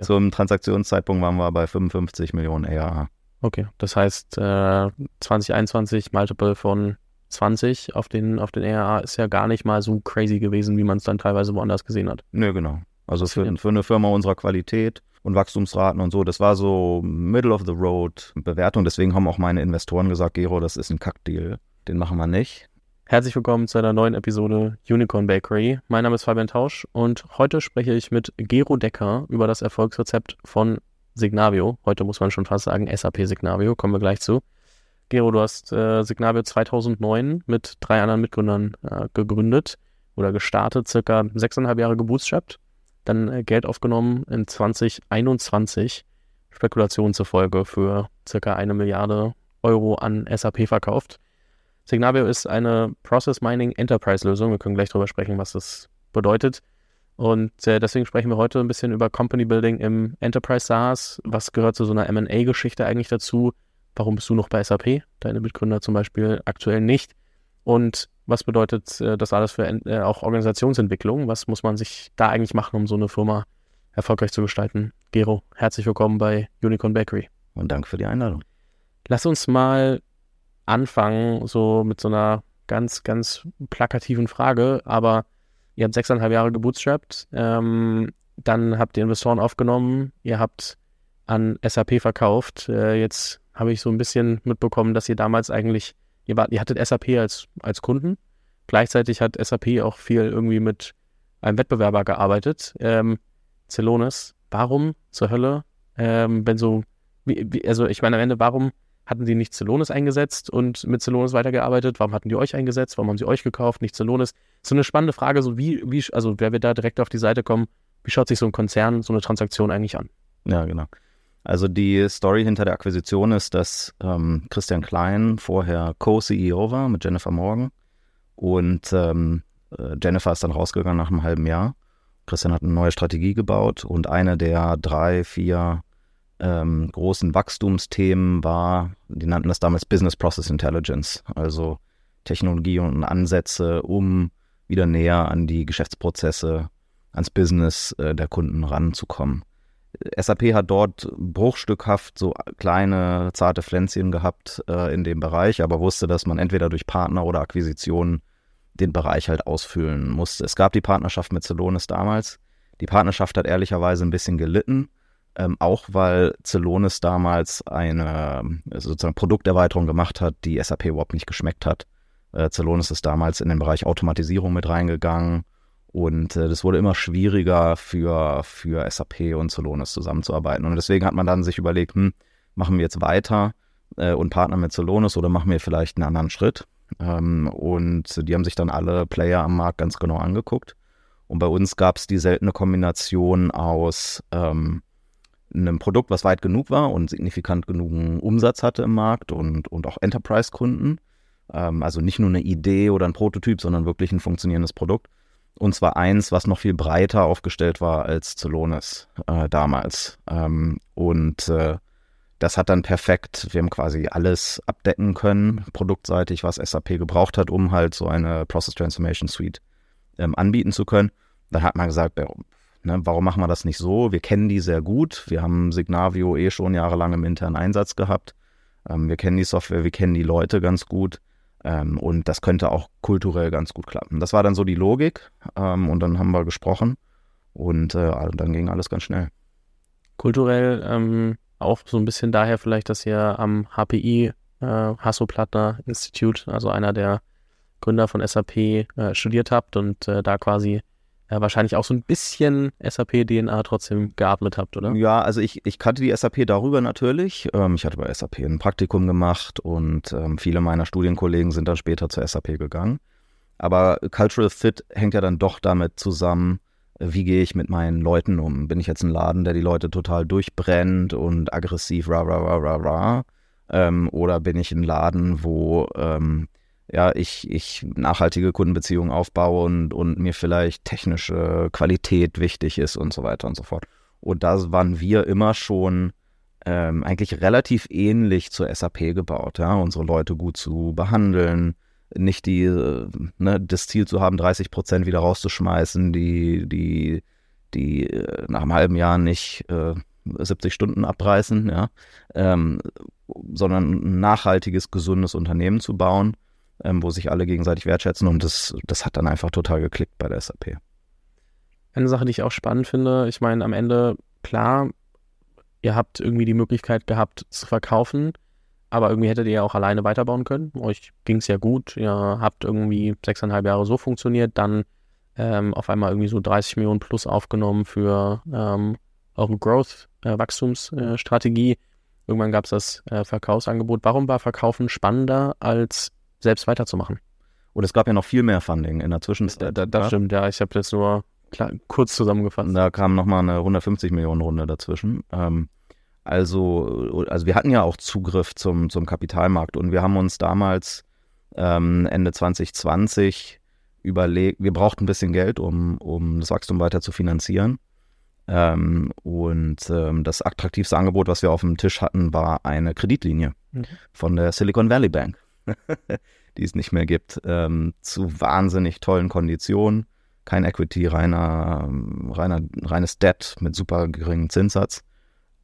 Zum Transaktionszeitpunkt waren wir bei 55 Millionen ARR. Okay, das heißt äh, 2021 Multiple von 20 auf den, auf den ARR ist ja gar nicht mal so crazy gewesen, wie man es dann teilweise woanders gesehen hat. Nö, genau. Also für, für eine Firma unserer Qualität und Wachstumsraten und so, das war so Middle of the Road Bewertung. Deswegen haben auch meine Investoren gesagt, Gero, das ist ein Kackdeal. Den machen wir nicht. Herzlich willkommen zu einer neuen Episode Unicorn Bakery. Mein Name ist Fabian Tausch und heute spreche ich mit Gero Decker über das Erfolgsrezept von Signavio. Heute muss man schon fast sagen SAP Signavio, kommen wir gleich zu. Gero, du hast äh, Signavio 2009 mit drei anderen Mitgründern äh, gegründet oder gestartet, circa sechseinhalb Jahre gebootstrapped, dann äh, Geld aufgenommen in 2021, Spekulationen zufolge für circa eine Milliarde Euro an SAP verkauft. Signavio ist eine Process Mining Enterprise Lösung. Wir können gleich darüber sprechen, was das bedeutet. Und äh, deswegen sprechen wir heute ein bisschen über Company Building im Enterprise SaaS. Was gehört zu so einer M&A-Geschichte eigentlich dazu? Warum bist du noch bei SAP? Deine Mitgründer zum Beispiel aktuell nicht. Und was bedeutet äh, das alles für äh, auch Organisationsentwicklung? Was muss man sich da eigentlich machen, um so eine Firma erfolgreich zu gestalten? Gero, herzlich willkommen bei Unicorn Bakery. Und danke für die Einladung. Lass uns mal anfangen, so mit so einer ganz, ganz plakativen Frage, aber ihr habt sechseinhalb Jahre gebootstrapped, ähm, dann habt ihr Investoren aufgenommen, ihr habt an SAP verkauft. Äh, jetzt habe ich so ein bisschen mitbekommen, dass ihr damals eigentlich, ihr, wart, ihr hattet SAP als, als Kunden. Gleichzeitig hat SAP auch viel irgendwie mit einem Wettbewerber gearbeitet, ähm, Celonis. Warum zur Hölle, ähm, wenn so, wie, wie, also ich meine am Ende, warum hatten die nicht Celonis eingesetzt und mit Celonis weitergearbeitet? Warum hatten die euch eingesetzt? Warum haben sie euch gekauft, nicht Celonis? So eine spannende Frage, so wie, wie, also wer wir da direkt auf die Seite kommen, wie schaut sich so ein Konzern, so eine Transaktion eigentlich an? Ja, genau. Also die Story hinter der Akquisition ist, dass ähm, Christian Klein vorher Co-CEO war mit Jennifer Morgan und ähm, äh, Jennifer ist dann rausgegangen nach einem halben Jahr. Christian hat eine neue Strategie gebaut und eine der drei, vier ähm, großen Wachstumsthemen war, die nannten das damals Business Process Intelligence, also Technologie und Ansätze, um wieder näher an die Geschäftsprozesse, ans Business äh, der Kunden ranzukommen. SAP hat dort bruchstückhaft so kleine, zarte Pflänzchen gehabt äh, in dem Bereich, aber wusste, dass man entweder durch Partner oder Akquisitionen den Bereich halt ausfüllen musste. Es gab die Partnerschaft mit Celonis damals. Die Partnerschaft hat ehrlicherweise ein bisschen gelitten, ähm, auch weil Celonis damals eine sozusagen Produkterweiterung gemacht hat, die SAP überhaupt nicht geschmeckt hat. Äh, Celonis ist damals in den Bereich Automatisierung mit reingegangen und äh, das wurde immer schwieriger für, für SAP und Celonis zusammenzuarbeiten. Und deswegen hat man dann sich überlegt, hm, machen wir jetzt weiter äh, und partnern mit Celonis oder machen wir vielleicht einen anderen Schritt? Ähm, und die haben sich dann alle Player am Markt ganz genau angeguckt. Und bei uns gab es die seltene Kombination aus ähm, einem Produkt, was weit genug war und signifikant genugen Umsatz hatte im Markt und, und auch Enterprise-Kunden. Ähm, also nicht nur eine Idee oder ein Prototyp, sondern wirklich ein funktionierendes Produkt. Und zwar eins, was noch viel breiter aufgestellt war als Celonis äh, damals. Ähm, und äh, das hat dann perfekt, wir haben quasi alles abdecken können, produktseitig, was SAP gebraucht hat, um halt so eine Process Transformation Suite ähm, anbieten zu können. Dann hat man gesagt, Ne, warum machen wir das nicht so? Wir kennen die sehr gut. Wir haben Signavio eh schon jahrelang im internen Einsatz gehabt. Ähm, wir kennen die Software, wir kennen die Leute ganz gut. Ähm, und das könnte auch kulturell ganz gut klappen. Das war dann so die Logik. Ähm, und dann haben wir gesprochen. Und äh, dann ging alles ganz schnell. Kulturell ähm, auch so ein bisschen daher vielleicht, dass ihr am HPI, äh, Hasso-Plattner Institute, also einer der Gründer von SAP, äh, studiert habt und äh, da quasi ja, wahrscheinlich auch so ein bisschen SAP-DNA trotzdem geatmet habt, oder? Ja, also ich, ich kannte die SAP darüber natürlich. Ähm, ich hatte bei SAP ein Praktikum gemacht und ähm, viele meiner Studienkollegen sind dann später zur SAP gegangen. Aber Cultural Fit hängt ja dann doch damit zusammen, wie gehe ich mit meinen Leuten um? Bin ich jetzt ein Laden, der die Leute total durchbrennt und aggressiv ra ra ra ra ra? Ähm, oder bin ich ein Laden, wo ähm, ja, ich, ich nachhaltige Kundenbeziehungen aufbaue und, und mir vielleicht technische Qualität wichtig ist und so weiter und so fort. Und da waren wir immer schon ähm, eigentlich relativ ähnlich zur SAP gebaut, ja, unsere Leute gut zu behandeln, nicht die, äh, ne, das Ziel zu haben, 30 Prozent wieder rauszuschmeißen, die, die, die äh, nach einem halben Jahr nicht äh, 70 Stunden abreißen, ja, ähm, sondern ein nachhaltiges, gesundes Unternehmen zu bauen, ähm, wo sich alle gegenseitig wertschätzen und das, das hat dann einfach total geklickt bei der SAP. Eine Sache, die ich auch spannend finde, ich meine, am Ende, klar, ihr habt irgendwie die Möglichkeit gehabt zu verkaufen, aber irgendwie hättet ihr ja auch alleine weiterbauen können. Euch ging es ja gut, ihr habt irgendwie sechseinhalb Jahre so funktioniert, dann ähm, auf einmal irgendwie so 30 Millionen plus aufgenommen für ähm, eure Growth-Wachstumsstrategie. Äh, Irgendwann gab es das äh, Verkaufsangebot. Warum war Verkaufen spannender, als selbst weiterzumachen? Und es gab ja noch viel mehr Funding in der Zwischenzeit. Da, das stimmt, ja. Ich habe jetzt nur kurz zusammengefasst. Da kam nochmal eine 150 Millionen Runde dazwischen. Ähm, also, also wir hatten ja auch Zugriff zum, zum Kapitalmarkt und wir haben uns damals ähm, Ende 2020 überlegt, wir brauchten ein bisschen Geld, um, um das Wachstum weiter zu finanzieren. Ähm, und ähm, das attraktivste Angebot, was wir auf dem Tisch hatten, war eine Kreditlinie mhm. von der Silicon Valley Bank, die es nicht mehr gibt, ähm, zu wahnsinnig tollen Konditionen. Kein Equity, reiner, reiner, reines Debt mit super geringem Zinssatz.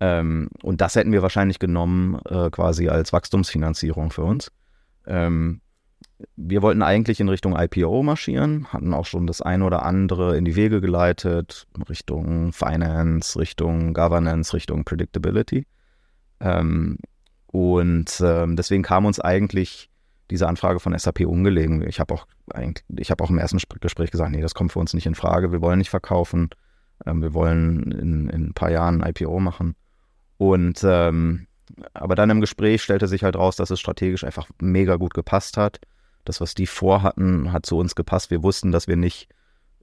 Ähm, und das hätten wir wahrscheinlich genommen, äh, quasi als Wachstumsfinanzierung für uns. Ähm, wir wollten eigentlich in Richtung IPO marschieren, hatten auch schon das eine oder andere in die Wege geleitet, Richtung Finance, Richtung Governance, Richtung Predictability. Ähm, und ähm, deswegen kam uns eigentlich diese Anfrage von SAP ungelegen. Ich habe auch, ich hab auch im ersten Gespräch gesagt, nee, das kommt für uns nicht in Frage. Wir wollen nicht verkaufen. Ähm, wir wollen in, in, ein paar Jahren ein IPO machen. Und ähm, aber dann im Gespräch stellte sich halt raus, dass es strategisch einfach mega gut gepasst hat das, was die vorhatten, hat zu uns gepasst. Wir wussten, dass wir nicht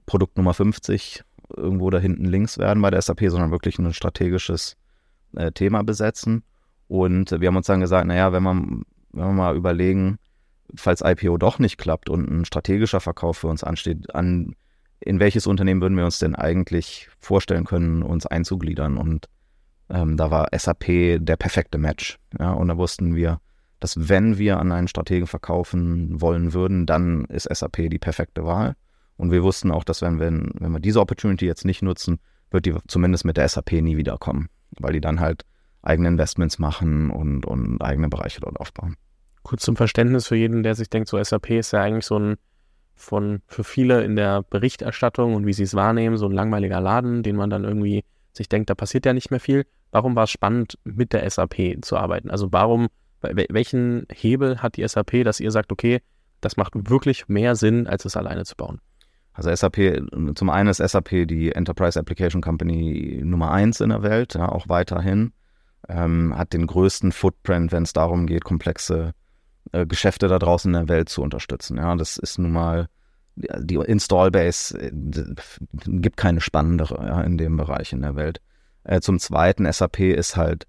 Produkt Nummer 50 irgendwo da hinten links werden bei der SAP, sondern wirklich ein strategisches äh, Thema besetzen. Und wir haben uns dann gesagt, naja, wenn man, wenn wir mal überlegen, falls IPO doch nicht klappt und ein strategischer Verkauf für uns ansteht, an in welches Unternehmen würden wir uns denn eigentlich vorstellen können, uns einzugliedern? Und ähm, da war SAP der perfekte Match. Ja, und da wussten wir, dass wenn wir an einen Strategen verkaufen wollen würden, dann ist SAP die perfekte Wahl. Und wir wussten auch, dass wenn, wenn, wenn wir diese Opportunity jetzt nicht nutzen, wird die zumindest mit der SAP nie wiederkommen, weil die dann halt eigene Investments machen und, und eigene Bereiche dort aufbauen. Kurz zum Verständnis für jeden, der sich denkt, so SAP ist ja eigentlich so ein von für viele in der Berichterstattung und wie sie es wahrnehmen, so ein langweiliger Laden, den man dann irgendwie sich denkt, da passiert ja nicht mehr viel. Warum war es spannend, mit der SAP zu arbeiten? Also warum welchen Hebel hat die SAP, dass ihr sagt, okay, das macht wirklich mehr Sinn, als es alleine zu bauen? Also SAP, zum einen ist SAP die Enterprise Application Company Nummer eins in der Welt, ja, auch weiterhin. Ähm, hat den größten Footprint, wenn es darum geht, komplexe äh, Geschäfte da draußen in der Welt zu unterstützen. Ja, das ist nun mal die Installbase äh, gibt keine spannendere ja, in dem Bereich in der Welt. Äh, zum Zweiten, SAP ist halt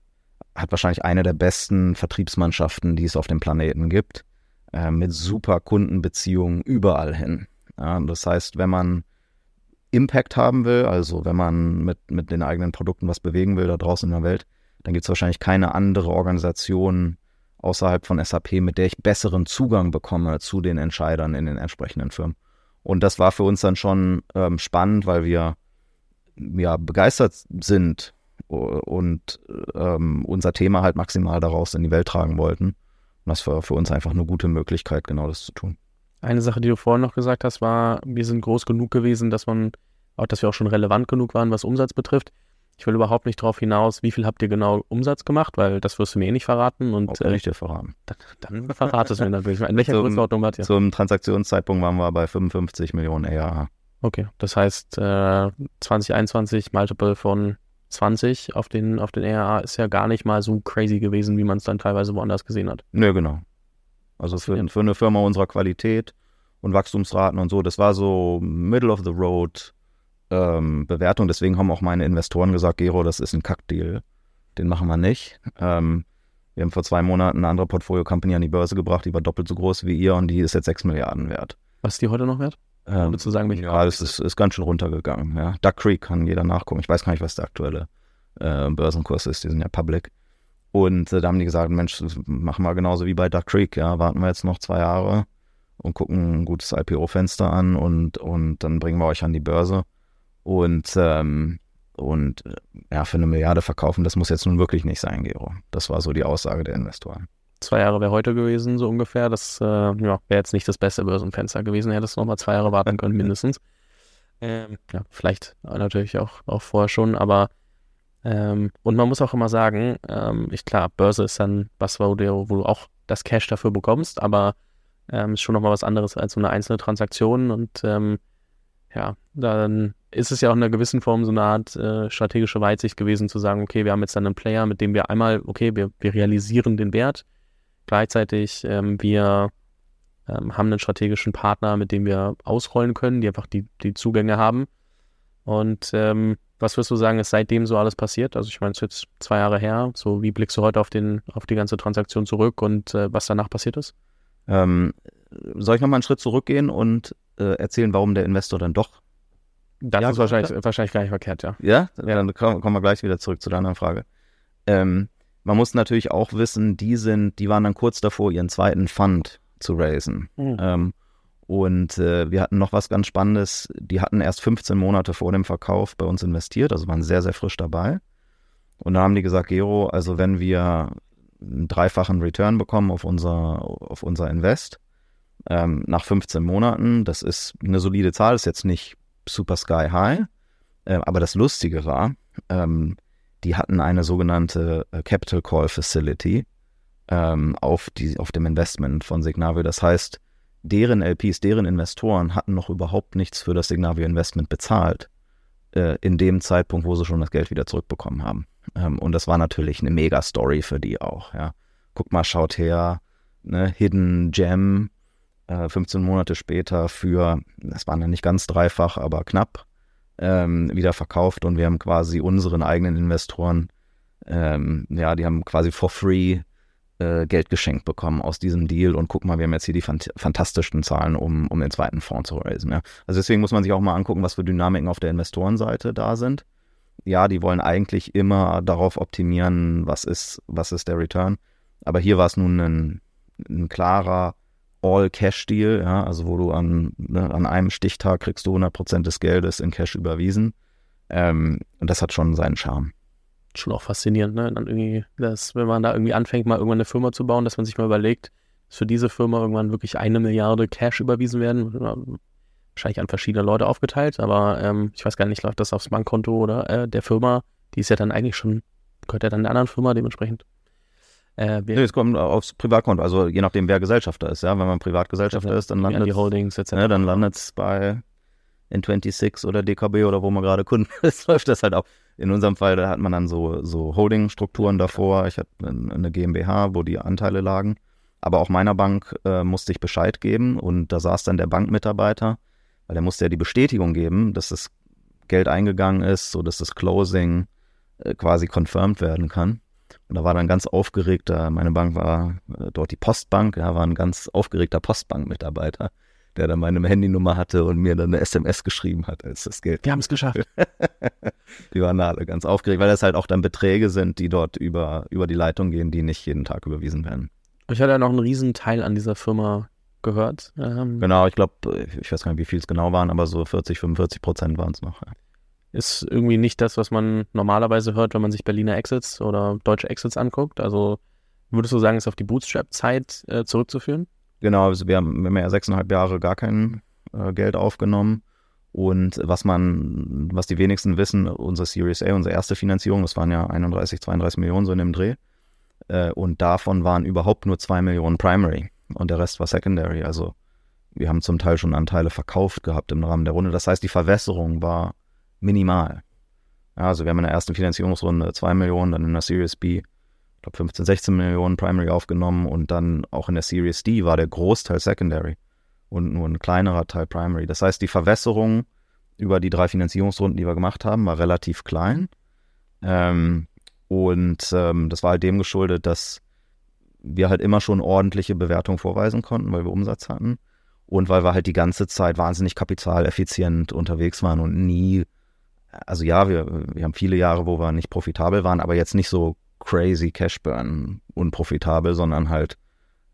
hat wahrscheinlich eine der besten Vertriebsmannschaften, die es auf dem Planeten gibt, äh, mit super Kundenbeziehungen überall hin. Ja, das heißt, wenn man Impact haben will, also wenn man mit, mit den eigenen Produkten was bewegen will da draußen in der Welt, dann gibt es wahrscheinlich keine andere Organisation außerhalb von SAP, mit der ich besseren Zugang bekomme zu den Entscheidern in den entsprechenden Firmen. Und das war für uns dann schon ähm, spannend, weil wir ja begeistert sind und ähm, unser Thema halt maximal daraus in die Welt tragen wollten. Und das war für uns einfach eine gute Möglichkeit, genau das zu tun. Eine Sache, die du vorhin noch gesagt hast, war, wir sind groß genug gewesen, dass man, auch dass wir auch schon relevant genug waren, was Umsatz betrifft. Ich will überhaupt nicht darauf hinaus, wie viel habt ihr genau Umsatz gemacht, weil das wirst du mir eh nicht verraten. Und, auch äh, nicht dir verraten. Dann, dann verrat es mir natürlich. In welcher zum, Größenordnung wart ihr? Zum Transaktionszeitpunkt waren wir bei 55 Millionen ARH. Okay, das heißt äh, 2021 Multiple von 20 auf den, auf den ERA ist ja gar nicht mal so crazy gewesen, wie man es dann teilweise woanders gesehen hat. Nö, genau. Also für, für eine Firma unserer Qualität und Wachstumsraten und so, das war so Middle of the Road ähm, Bewertung. Deswegen haben auch meine Investoren gesagt, Gero, das ist ein Kackdeal. Den machen wir nicht. Ähm, wir haben vor zwei Monaten eine andere Portfolio-Company an die Börse gebracht, die war doppelt so groß wie ihr und die ist jetzt 6 Milliarden wert. Was ist die heute noch wert? Ähm, zu sagen, ja, es ist, ist ganz schön runtergegangen. Ja. Duck Creek kann jeder nachgucken. Ich weiß gar nicht, was der aktuelle äh, Börsenkurs ist. Die sind ja public. Und äh, da haben die gesagt, Mensch, machen wir genauso wie bei Duck Creek. Ja, warten wir jetzt noch zwei Jahre und gucken ein gutes IPO-Fenster an und, und dann bringen wir euch an die Börse. Und, ähm, und äh, ja, für eine Milliarde verkaufen, das muss jetzt nun wirklich nicht sein, Gero. Das war so die Aussage der Investoren. Zwei Jahre wäre heute gewesen, so ungefähr. Das äh, ja, wäre jetzt nicht das beste Börsenfenster gewesen. Hättest nochmal zwei Jahre warten können, mindestens. Ähm, ja, vielleicht natürlich auch, auch vorher schon, aber ähm, und man muss auch immer sagen, ähm, ich klar, Börse ist dann was, wo du, wo du auch das Cash dafür bekommst, aber ähm, ist schon nochmal was anderes als so eine einzelne Transaktion und ähm, ja, dann ist es ja auch in einer gewissen Form so eine Art äh, strategische Weitsicht gewesen, zu sagen, okay, wir haben jetzt dann einen Player, mit dem wir einmal, okay, wir, wir realisieren den Wert, gleichzeitig ähm, wir ähm, haben einen strategischen Partner, mit dem wir ausrollen können, die einfach die, die Zugänge haben. Und ähm, was würdest du sagen, ist seitdem so alles passiert? Also ich meine, es ist jetzt zwei Jahre her. So, wie blickst du heute auf, den, auf die ganze Transaktion zurück und äh, was danach passiert ist? Ähm, soll ich nochmal einen Schritt zurückgehen und äh, erzählen, warum der Investor dann doch. Das ja, ist wahrscheinlich, wahrscheinlich gar nicht verkehrt, ja. Ja, ja. dann kommen wir gleich wieder zurück zu der anderen Frage. Ähm, man muss natürlich auch wissen, die sind, die waren dann kurz davor, ihren zweiten Fund zu raisen. Mhm. Ähm, und äh, wir hatten noch was ganz Spannendes. Die hatten erst 15 Monate vor dem Verkauf bei uns investiert, also waren sehr, sehr frisch dabei. Und da haben die gesagt, Gero, also wenn wir einen dreifachen Return bekommen auf unser, auf unser Invest, ähm, nach 15 Monaten. Das ist eine solide Zahl, ist jetzt nicht super sky high. Äh, aber das Lustige war, ähm, die hatten eine sogenannte äh, Capital Call Facility ähm, auf, die, auf dem Investment von Signavio. Das heißt, deren LPs, deren Investoren hatten noch überhaupt nichts für das Signavio Investment bezahlt äh, in dem Zeitpunkt, wo sie schon das Geld wieder zurückbekommen haben. Ähm, und das war natürlich eine Mega-Story für die auch. Ja. Guck mal, schaut her, ne, Hidden Gem, 15 äh, Monate später für, das waren dann nicht ganz dreifach, aber knapp, ähm, wieder verkauft und wir haben quasi unseren eigenen Investoren, ähm, ja, die haben quasi for free äh, Geld geschenkt bekommen aus diesem Deal und guck mal, wir haben jetzt hier die fant fantastischen Zahlen, um, um den zweiten Fonds zu raisen. Ja. Also deswegen muss man sich auch mal angucken, was für Dynamiken auf der Investorenseite da sind. Ja, die wollen eigentlich immer darauf optimieren, was ist, was ist der Return. Aber hier war es nun ein, ein klarer All-Cash-Deal, ja, also wo du an, ne, an einem Stichtag kriegst du 100% des Geldes in Cash überwiesen. Ähm, und das hat schon seinen Charme. Schon auch faszinierend, ne? Dann irgendwie, dass, wenn man da irgendwie anfängt, mal irgendwann eine Firma zu bauen, dass man sich mal überlegt, dass für diese Firma irgendwann wirklich eine Milliarde Cash überwiesen werden. Wahrscheinlich an verschiedene Leute aufgeteilt, aber ähm, ich weiß gar nicht, läuft das aufs Bankkonto oder äh, der Firma, die ist ja dann eigentlich schon, gehört ja dann der anderen Firma dementsprechend. Äh, nee, es kommt aufs Privatkonto, also je nachdem, wer Gesellschafter ist. Ja, wenn man Privatgesellschafter ist, dann landet die Holdings etc. Ne, dann landet es bei N26 oder DKB oder wo man gerade Kunden ist, läuft das halt auch. In unserem Fall, da hat man dann so, so Holding-Strukturen davor. Ich hatte eine GmbH, wo die Anteile lagen. Aber auch meiner Bank äh, musste ich Bescheid geben und da saß dann der Bankmitarbeiter, weil der musste ja die Bestätigung geben, dass das Geld eingegangen ist, so dass das Closing äh, quasi confirmed werden kann. Und da war dann ganz aufgeregter, meine Bank war äh, dort die Postbank, ja, war ein ganz aufgeregter Postbankmitarbeiter, der dann meine Handynummer hatte und mir dann eine SMS geschrieben hat, als das Geld. Wir haben es geschafft. die waren alle ganz aufgeregt, weil das halt auch dann Beträge sind, die dort über, über die Leitung gehen, die nicht jeden Tag überwiesen werden. Ich hatte ja noch einen riesen Teil an dieser Firma gehört. Ähm, genau, ich glaube, ich weiß gar nicht, wie viel es genau waren, aber so 40, 45 Prozent waren es noch. Ist irgendwie nicht das, was man normalerweise hört, wenn man sich Berliner Exits oder deutsche Exits anguckt. Also würdest du sagen, ist auf die Bootstrap-Zeit äh, zurückzuführen? Genau, also wir haben, wir haben ja sechseinhalb Jahre gar kein äh, Geld aufgenommen. Und was man, was die wenigsten wissen, unsere Series A, unsere erste Finanzierung, das waren ja 31, 32 Millionen so in dem Dreh. Äh, und davon waren überhaupt nur zwei Millionen Primary und der Rest war Secondary. Also wir haben zum Teil schon Anteile verkauft gehabt im Rahmen der Runde. Das heißt, die Verwässerung war minimal. Ja, also wir haben in der ersten Finanzierungsrunde 2 Millionen, dann in der Series B, ich glaube 15, 16 Millionen Primary aufgenommen und dann auch in der Series D war der Großteil Secondary und nur ein kleinerer Teil Primary. Das heißt, die Verwässerung über die drei Finanzierungsrunden, die wir gemacht haben, war relativ klein. Ähm, und ähm, das war halt dem geschuldet, dass wir halt immer schon ordentliche Bewertungen vorweisen konnten, weil wir Umsatz hatten. Und weil wir halt die ganze Zeit wahnsinnig kapitaleffizient unterwegs waren und nie also ja, wir, wir haben viele Jahre, wo wir nicht profitabel waren, aber jetzt nicht so crazy Cashburn unprofitabel, sondern halt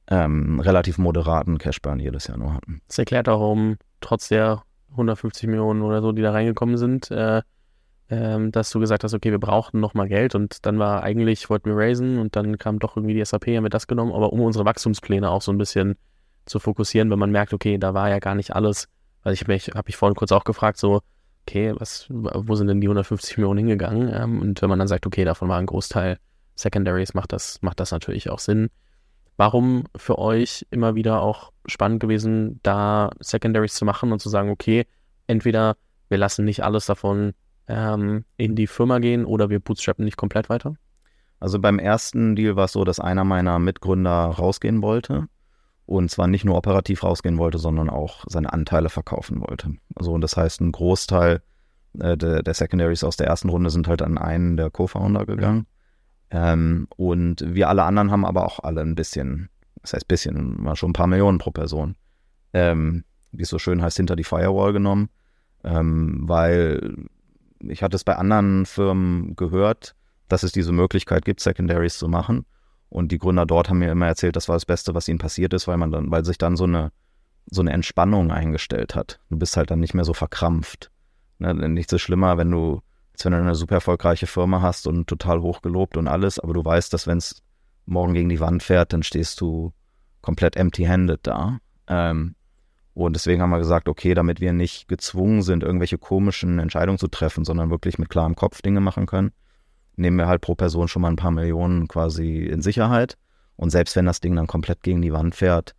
ähm, relativ moderaten Cashburn jedes Jahr nur hatten. Das erklärt auch, warum trotz der 150 Millionen oder so, die da reingekommen sind, äh, ähm, dass du gesagt hast, okay, wir brauchten nochmal Geld und dann war eigentlich, wollten wir raisen und dann kam doch irgendwie die SAP, haben wir das genommen, aber um unsere Wachstumspläne auch so ein bisschen zu fokussieren, wenn man merkt, okay, da war ja gar nicht alles, weil ich mich, habe ich vorhin kurz auch gefragt, so, okay, was, wo sind denn die 150 Millionen hingegangen? Ähm, und wenn man dann sagt, okay, davon war ein Großteil Secondaries, macht das, macht das natürlich auch Sinn. Warum für euch immer wieder auch spannend gewesen, da Secondaries zu machen und zu sagen, okay, entweder wir lassen nicht alles davon ähm, in die Firma gehen oder wir bootstrappen nicht komplett weiter? Also beim ersten Deal war es so, dass einer meiner Mitgründer rausgehen wollte und zwar nicht nur operativ rausgehen wollte, sondern auch seine Anteile verkaufen wollte. Also und das heißt, ein Großteil äh, der, der, Secondaries aus der ersten Runde sind halt an einen der Co-Founder gegangen. Ähm, und wir alle anderen haben aber auch alle ein bisschen, das heißt bisschen, war schon ein paar Millionen pro Person, ähm, wie es so schön heißt, hinter die Firewall genommen, ähm, weil ich hatte es bei anderen Firmen gehört, dass es diese Möglichkeit gibt, Secondaries zu machen. Und die Gründer dort haben mir immer erzählt, das war das Beste, was ihnen passiert ist, weil man dann, weil sich dann so eine, so eine Entspannung eingestellt hat. Du bist halt dann nicht mehr so verkrampft. Ne? Nichts ist schlimmer, wenn du, als wenn du eine super erfolgreiche Firma hast und total hochgelobt und alles, aber du weißt, dass wenn es morgen gegen die Wand fährt, dann stehst du komplett empty-handed da. Ähm, und deswegen haben wir gesagt, okay, damit wir nicht gezwungen sind, irgendwelche komischen Entscheidungen zu treffen, sondern wirklich mit klarem Kopf Dinge machen können, nehmen wir halt pro Person schon mal ein paar Millionen quasi in Sicherheit. Und selbst wenn das Ding dann komplett gegen die Wand fährt,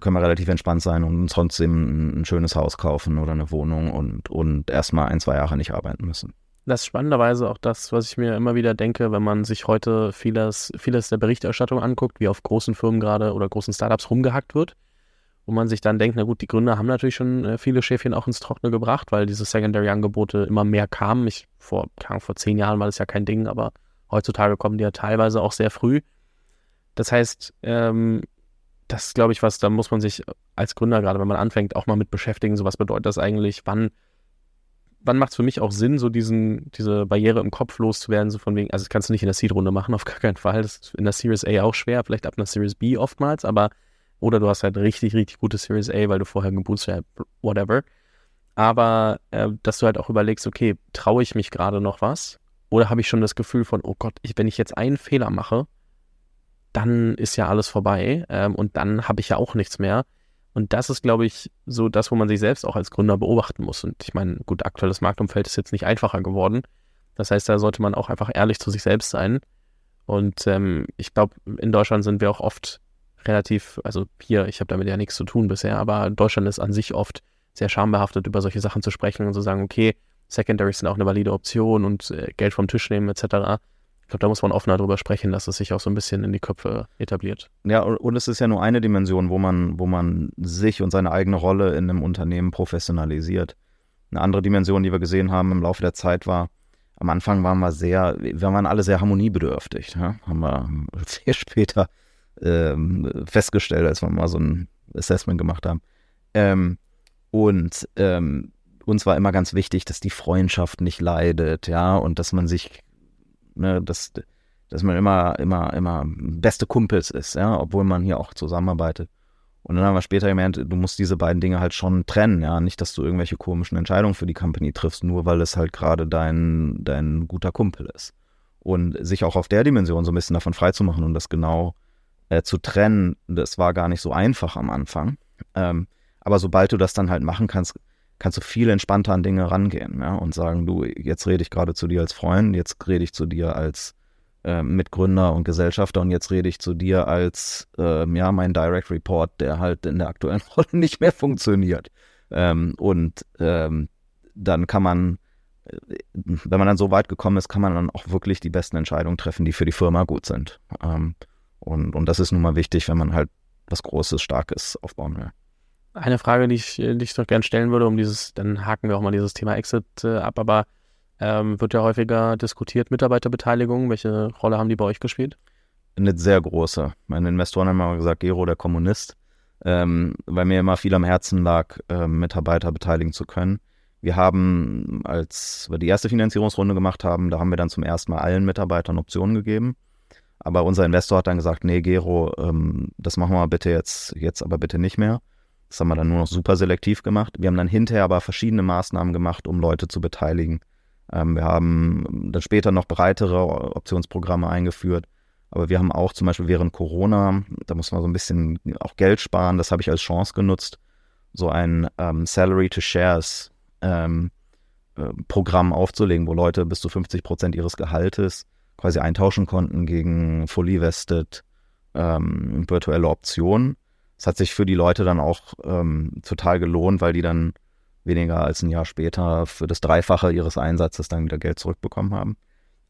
können wir relativ entspannt sein und uns trotzdem ein schönes Haus kaufen oder eine Wohnung und, und erstmal ein, zwei Jahre nicht arbeiten müssen. Das ist spannenderweise auch das, was ich mir immer wieder denke, wenn man sich heute vieles, vieles der Berichterstattung anguckt, wie auf großen Firmen gerade oder großen Startups rumgehackt wird wo man sich dann denkt, na gut, die Gründer haben natürlich schon äh, viele Schäfchen auch ins Trockene gebracht, weil diese Secondary-Angebote immer mehr kamen. Ich, vor, vor zehn Jahren war das ja kein Ding, aber heutzutage kommen die ja teilweise auch sehr früh. Das heißt, ähm, das ist, glaube ich, was, da muss man sich als Gründer, gerade wenn man anfängt, auch mal mit beschäftigen. So was bedeutet das eigentlich? Wann, wann macht es für mich auch Sinn, so diesen, diese Barriere im Kopf loszuwerden? So von wegen, also das kannst du nicht in der Seed-Runde machen, auf gar keinen Fall. Das ist in der Series A auch schwer, vielleicht ab einer Series B oftmals, aber oder du hast halt richtig, richtig gute Series A, weil du vorher gebootstrapped, whatever. Aber äh, dass du halt auch überlegst, okay, traue ich mich gerade noch was? Oder habe ich schon das Gefühl von, oh Gott, ich, wenn ich jetzt einen Fehler mache, dann ist ja alles vorbei ähm, und dann habe ich ja auch nichts mehr. Und das ist, glaube ich, so das, wo man sich selbst auch als Gründer beobachten muss. Und ich meine, gut, aktuelles Marktumfeld ist jetzt nicht einfacher geworden. Das heißt, da sollte man auch einfach ehrlich zu sich selbst sein. Und ähm, ich glaube, in Deutschland sind wir auch oft relativ, also hier, ich habe damit ja nichts zu tun bisher, aber Deutschland ist an sich oft sehr schambehaftet, über solche Sachen zu sprechen und zu sagen, okay, Secondaries sind auch eine valide Option und äh, Geld vom Tisch nehmen etc. Ich glaube, da muss man offener darüber sprechen, dass es sich auch so ein bisschen in die Köpfe etabliert. Ja, und es ist ja nur eine Dimension, wo man, wo man sich und seine eigene Rolle in einem Unternehmen professionalisiert. Eine andere Dimension, die wir gesehen haben im Laufe der Zeit war, am Anfang waren wir sehr, wir waren alle sehr harmoniebedürftig. Ja? Haben wir viel später ähm, festgestellt, als wir mal so ein Assessment gemacht haben. Ähm, und ähm, uns war immer ganz wichtig, dass die Freundschaft nicht leidet, ja, und dass man sich, ne, dass, dass man immer, immer, immer beste Kumpels ist, ja, obwohl man hier auch zusammenarbeitet. Und dann haben wir später gemerkt, du musst diese beiden Dinge halt schon trennen, ja. Nicht, dass du irgendwelche komischen Entscheidungen für die Company triffst, nur weil es halt gerade dein, dein guter Kumpel ist. Und sich auch auf der Dimension so ein bisschen davon freizumachen und das genau äh, zu trennen, das war gar nicht so einfach am Anfang. Ähm, aber sobald du das dann halt machen kannst, kannst du viel entspannter an Dinge rangehen ja, und sagen, du, jetzt rede ich gerade zu dir als Freund, jetzt rede ich zu dir als äh, Mitgründer und Gesellschafter und jetzt rede ich zu dir als, äh, ja, mein Direct Report, der halt in der aktuellen Rolle nicht mehr funktioniert. Ähm, und ähm, dann kann man, äh, wenn man dann so weit gekommen ist, kann man dann auch wirklich die besten Entscheidungen treffen, die für die Firma gut sind. Ähm, und, und das ist nun mal wichtig, wenn man halt was Großes, Starkes aufbauen will. Eine Frage, die ich, die ich doch gerne stellen würde, um dieses, dann haken wir auch mal dieses Thema Exit äh, ab, aber ähm, wird ja häufiger diskutiert, Mitarbeiterbeteiligung. Welche Rolle haben die bei euch gespielt? Eine sehr große. Meine Investoren haben immer gesagt, Gero, der Kommunist, ähm, weil mir immer viel am Herzen lag, äh, Mitarbeiter beteiligen zu können. Wir haben, als wir die erste Finanzierungsrunde gemacht haben, da haben wir dann zum ersten Mal allen Mitarbeitern Optionen gegeben. Aber unser Investor hat dann gesagt, nee, Gero, ähm, das machen wir bitte jetzt, jetzt aber bitte nicht mehr. Das haben wir dann nur noch super selektiv gemacht. Wir haben dann hinterher aber verschiedene Maßnahmen gemacht, um Leute zu beteiligen. Ähm, wir haben dann später noch breitere Optionsprogramme eingeführt. Aber wir haben auch zum Beispiel während Corona, da muss man so ein bisschen auch Geld sparen, das habe ich als Chance genutzt, so ein ähm, Salary to Shares ähm, äh, Programm aufzulegen, wo Leute bis zu 50 Prozent ihres Gehaltes quasi eintauschen konnten gegen fully vested ähm, virtuelle Optionen. Das hat sich für die Leute dann auch ähm, total gelohnt, weil die dann weniger als ein Jahr später für das Dreifache ihres Einsatzes dann wieder Geld zurückbekommen haben.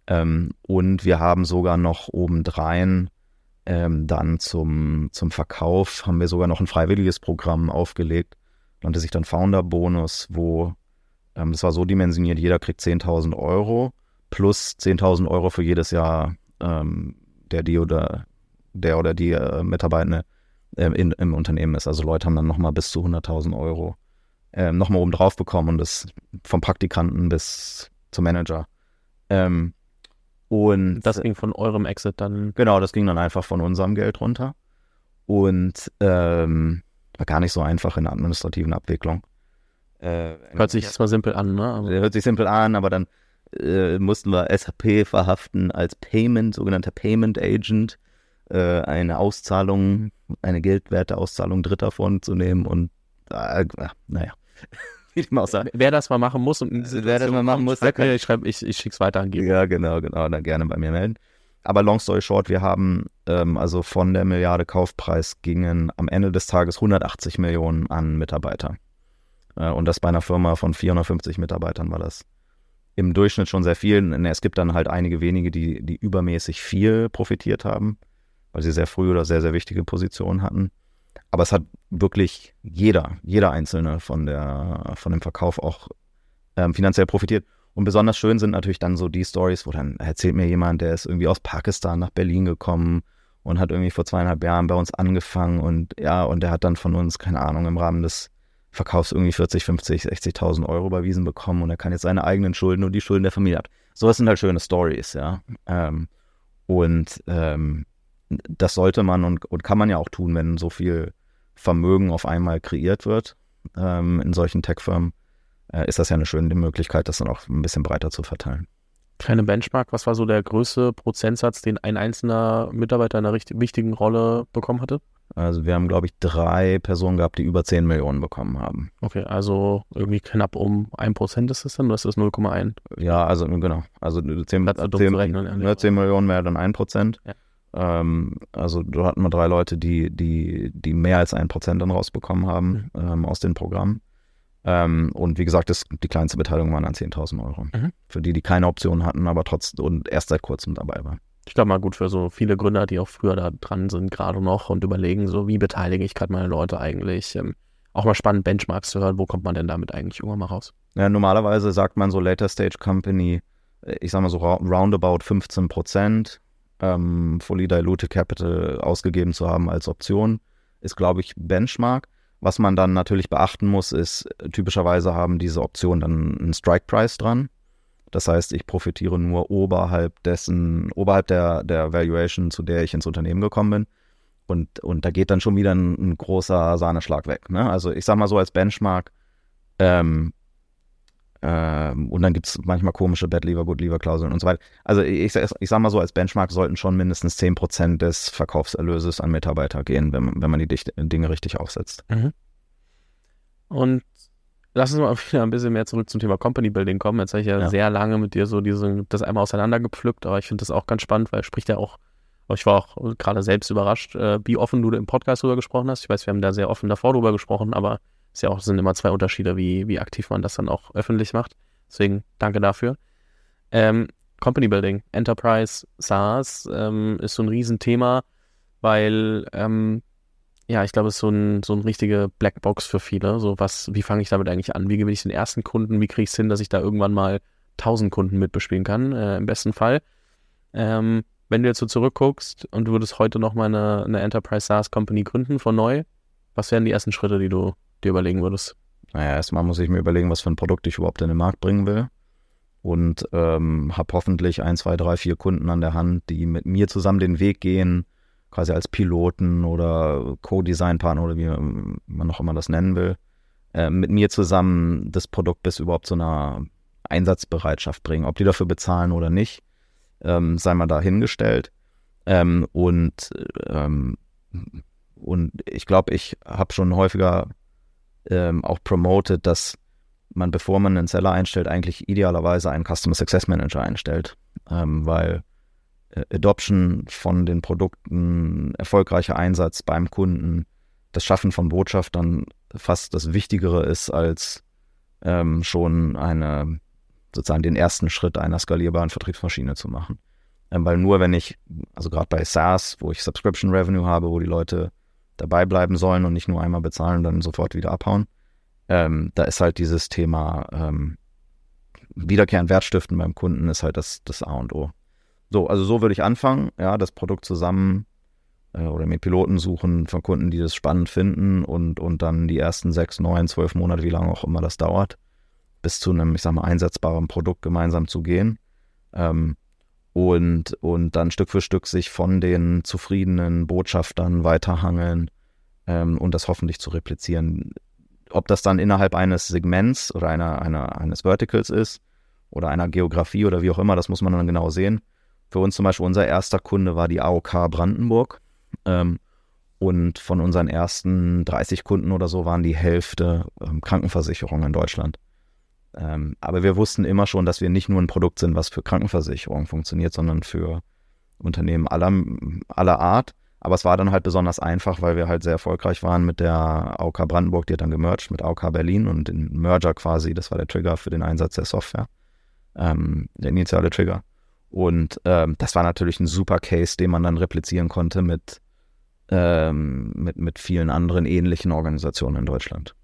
Ähm, und wir haben sogar noch obendrein ähm, dann zum, zum Verkauf haben wir sogar noch ein freiwilliges Programm aufgelegt. Nannte sich dann Founder Bonus, wo ähm, das war so dimensioniert, jeder kriegt 10.000 Euro plus 10.000 Euro für jedes Jahr ähm, der die oder der oder die äh, Mitarbeitende äh, in, im Unternehmen ist. Also Leute haben dann nochmal bis zu 100.000 Euro äh, nochmal oben drauf bekommen und das vom Praktikanten bis zum Manager. Ähm, und das ging von eurem Exit dann. Genau, das ging dann einfach von unserem Geld runter. Und ähm, war gar nicht so einfach in der administrativen Abwicklung. Äh, hört sich erstmal simpel an, ne? Hört sich simpel an, aber dann äh, mussten wir SAP verhaften als Payment, sogenannter Payment Agent, äh, eine Auszahlung, eine Geldwerteauszahlung Dritter vorzunehmen und äh, naja. Wie ich mal auch sagen. Wer das mal machen muss und wer das mal machen muss, schreib mir, ich, schreib, ich, ich schick's weiter an Ja, genau, genau, dann gerne bei mir melden. Aber long story short, wir haben ähm, also von der Milliarde Kaufpreis gingen am Ende des Tages 180 Millionen an Mitarbeiter. Äh, und das bei einer Firma von 450 Mitarbeitern war das im Durchschnitt schon sehr viel. Es gibt dann halt einige wenige, die, die übermäßig viel profitiert haben, weil sie sehr früh oder sehr, sehr wichtige Positionen hatten. Aber es hat wirklich jeder, jeder Einzelne von, der, von dem Verkauf auch ähm, finanziell profitiert. Und besonders schön sind natürlich dann so die Stories, wo dann erzählt mir jemand, der ist irgendwie aus Pakistan nach Berlin gekommen und hat irgendwie vor zweieinhalb Jahren bei uns angefangen und ja, und der hat dann von uns, keine Ahnung, im Rahmen des Verkaufs irgendwie 40, 50, 60.000 Euro überwiesen bekommen und er kann jetzt seine eigenen Schulden und die Schulden der Familie ab. Sowas sind halt schöne Stories, ja. Ähm, und ähm, das sollte man und, und kann man ja auch tun, wenn so viel Vermögen auf einmal kreiert wird ähm, in solchen Tech-Firmen, äh, ist das ja eine schöne Möglichkeit, das dann auch ein bisschen breiter zu verteilen. Kleine Benchmark, was war so der größte Prozentsatz, den ein einzelner Mitarbeiter in einer richtig, wichtigen Rolle bekommen hatte? Also wir haben, glaube ich, drei Personen gehabt, die über 10 Millionen bekommen haben. Okay, also irgendwie knapp um 1% ist das dann oder ist das 0,1? Ja, also genau. Also 10, 10, 10, rechnen, ja, 10 Millionen mehr dann 1%. Ja. Ähm, also da hatten wir drei Leute, die, die, die mehr als ein Prozent dann rausbekommen haben mhm. ähm, aus den Programmen. Ähm, und wie gesagt, das, die kleinste Beteiligung waren dann 10.000 Euro. Mhm. Für die, die keine Option hatten, aber trotzdem und erst seit kurzem dabei waren. Ich glaube mal gut für so viele Gründer, die auch früher da dran sind, gerade noch und überlegen, so wie beteilige ich gerade meine Leute eigentlich. Ähm, auch mal spannend, Benchmarks zu hören, wo kommt man denn damit eigentlich irgendwann mal raus? Ja, normalerweise sagt man so Later Stage Company, äh, ich sag mal so roundabout 15 Prozent ähm, Fully Diluted Capital ausgegeben zu haben als Option, ist, glaube ich, Benchmark. Was man dann natürlich beachten muss, ist, typischerweise haben diese Optionen dann einen Strike Price dran. Das heißt, ich profitiere nur oberhalb dessen, oberhalb der, der Valuation, zu der ich ins Unternehmen gekommen bin. Und, und da geht dann schon wieder ein, ein großer Sahneschlag weg. Ne? Also ich sage mal so als Benchmark, ähm, ähm, und dann gibt es manchmal komische Bad Lever, Good Lever Klauseln und so weiter. Also ich, ich, sage mal so, als Benchmark sollten schon mindestens 10% des Verkaufserlöses an Mitarbeiter gehen, wenn, wenn man die Dinge richtig aufsetzt. Mhm. Und lass uns mal wieder ein bisschen mehr zurück zum Thema Company Building kommen. Jetzt habe ich ja, ja, sehr lange mit dir so diese, das einmal auseinandergepflückt, aber ich finde das auch ganz spannend, weil es spricht ja auch, ich war auch gerade selbst überrascht, äh, wie offen du im Podcast drüber gesprochen hast. Ich weiß, wir haben da sehr offen davor drüber gesprochen, aber ist ja auch, sind immer zwei Unterschiede, wie, wie aktiv man das dann auch öffentlich macht. Deswegen danke dafür. Ähm, Company Building, Enterprise, SaaS ähm, ist so ein Riesenthema, weil ähm, ja, ich glaube, es ist so ein, so ein richtige Blackbox für viele. So was, wie fange ich damit eigentlich an? Wie gewinne ich den ersten Kunden? Wie kriege ich es hin, dass ich da irgendwann mal 1000 Kunden mitbespielen kann, äh, im besten Fall? Ähm, wenn du jetzt so zurückguckst und du würdest heute noch mal eine, eine Enterprise SaaS Company gründen von neu, was wären die ersten Schritte, die du dir überlegen würdest? Naja, erstmal muss ich mir überlegen, was für ein Produkt ich überhaupt in den Markt bringen will. Und ähm, habe hoffentlich ein, zwei, drei, vier Kunden an der Hand, die mit mir zusammen den Weg gehen, quasi als Piloten oder Co-Design-Partner oder wie man noch immer das nennen will, äh, mit mir zusammen das Produkt bis überhaupt zu einer Einsatzbereitschaft bringen. Ob die dafür bezahlen oder nicht, ähm, sei mal dahingestellt. Ähm, und, ähm, und ich glaube, ich habe schon häufiger ähm, auch promoted, dass man, bevor man einen Seller einstellt, eigentlich idealerweise einen Customer Success Manager einstellt, ähm, weil Adoption von den Produkten, erfolgreicher Einsatz beim Kunden, das Schaffen von Botschaftern fast das Wichtigere ist, als ähm, schon eine, sozusagen den ersten Schritt einer skalierbaren Vertriebsmaschine zu machen. Ähm, weil nur wenn ich, also gerade bei SaaS, wo ich Subscription Revenue habe, wo die Leute dabei bleiben sollen und nicht nur einmal bezahlen und dann sofort wieder abhauen, ähm, da ist halt dieses Thema ähm, Wiederkehren, Wertstiften beim Kunden ist halt das, das A und O. So, also so würde ich anfangen, ja, das Produkt zusammen äh, oder mir Piloten suchen von Kunden, die das spannend finden und, und dann die ersten sechs, neun, zwölf Monate, wie lange auch immer das dauert, bis zu einem, ich sag mal, einsetzbaren Produkt gemeinsam zu gehen. Ähm, und, und dann Stück für Stück sich von den zufriedenen Botschaftern weiterhangeln ähm, und das hoffentlich zu replizieren. Ob das dann innerhalb eines Segments oder einer, einer, eines Verticals ist oder einer Geografie oder wie auch immer, das muss man dann genau sehen. Für uns zum Beispiel unser erster Kunde war die AOK Brandenburg. Ähm, und von unseren ersten 30 Kunden oder so waren die Hälfte ähm, Krankenversicherungen in Deutschland. Ähm, aber wir wussten immer schon, dass wir nicht nur ein Produkt sind, was für Krankenversicherungen funktioniert, sondern für Unternehmen aller, aller Art. Aber es war dann halt besonders einfach, weil wir halt sehr erfolgreich waren mit der AOK Brandenburg, die hat dann gemerged mit AOK Berlin und den Merger quasi, das war der Trigger für den Einsatz der Software, ähm, der initiale Trigger. Und ähm, das war natürlich ein super Case, den man dann replizieren konnte mit, ähm, mit, mit vielen anderen ähnlichen Organisationen in Deutschland.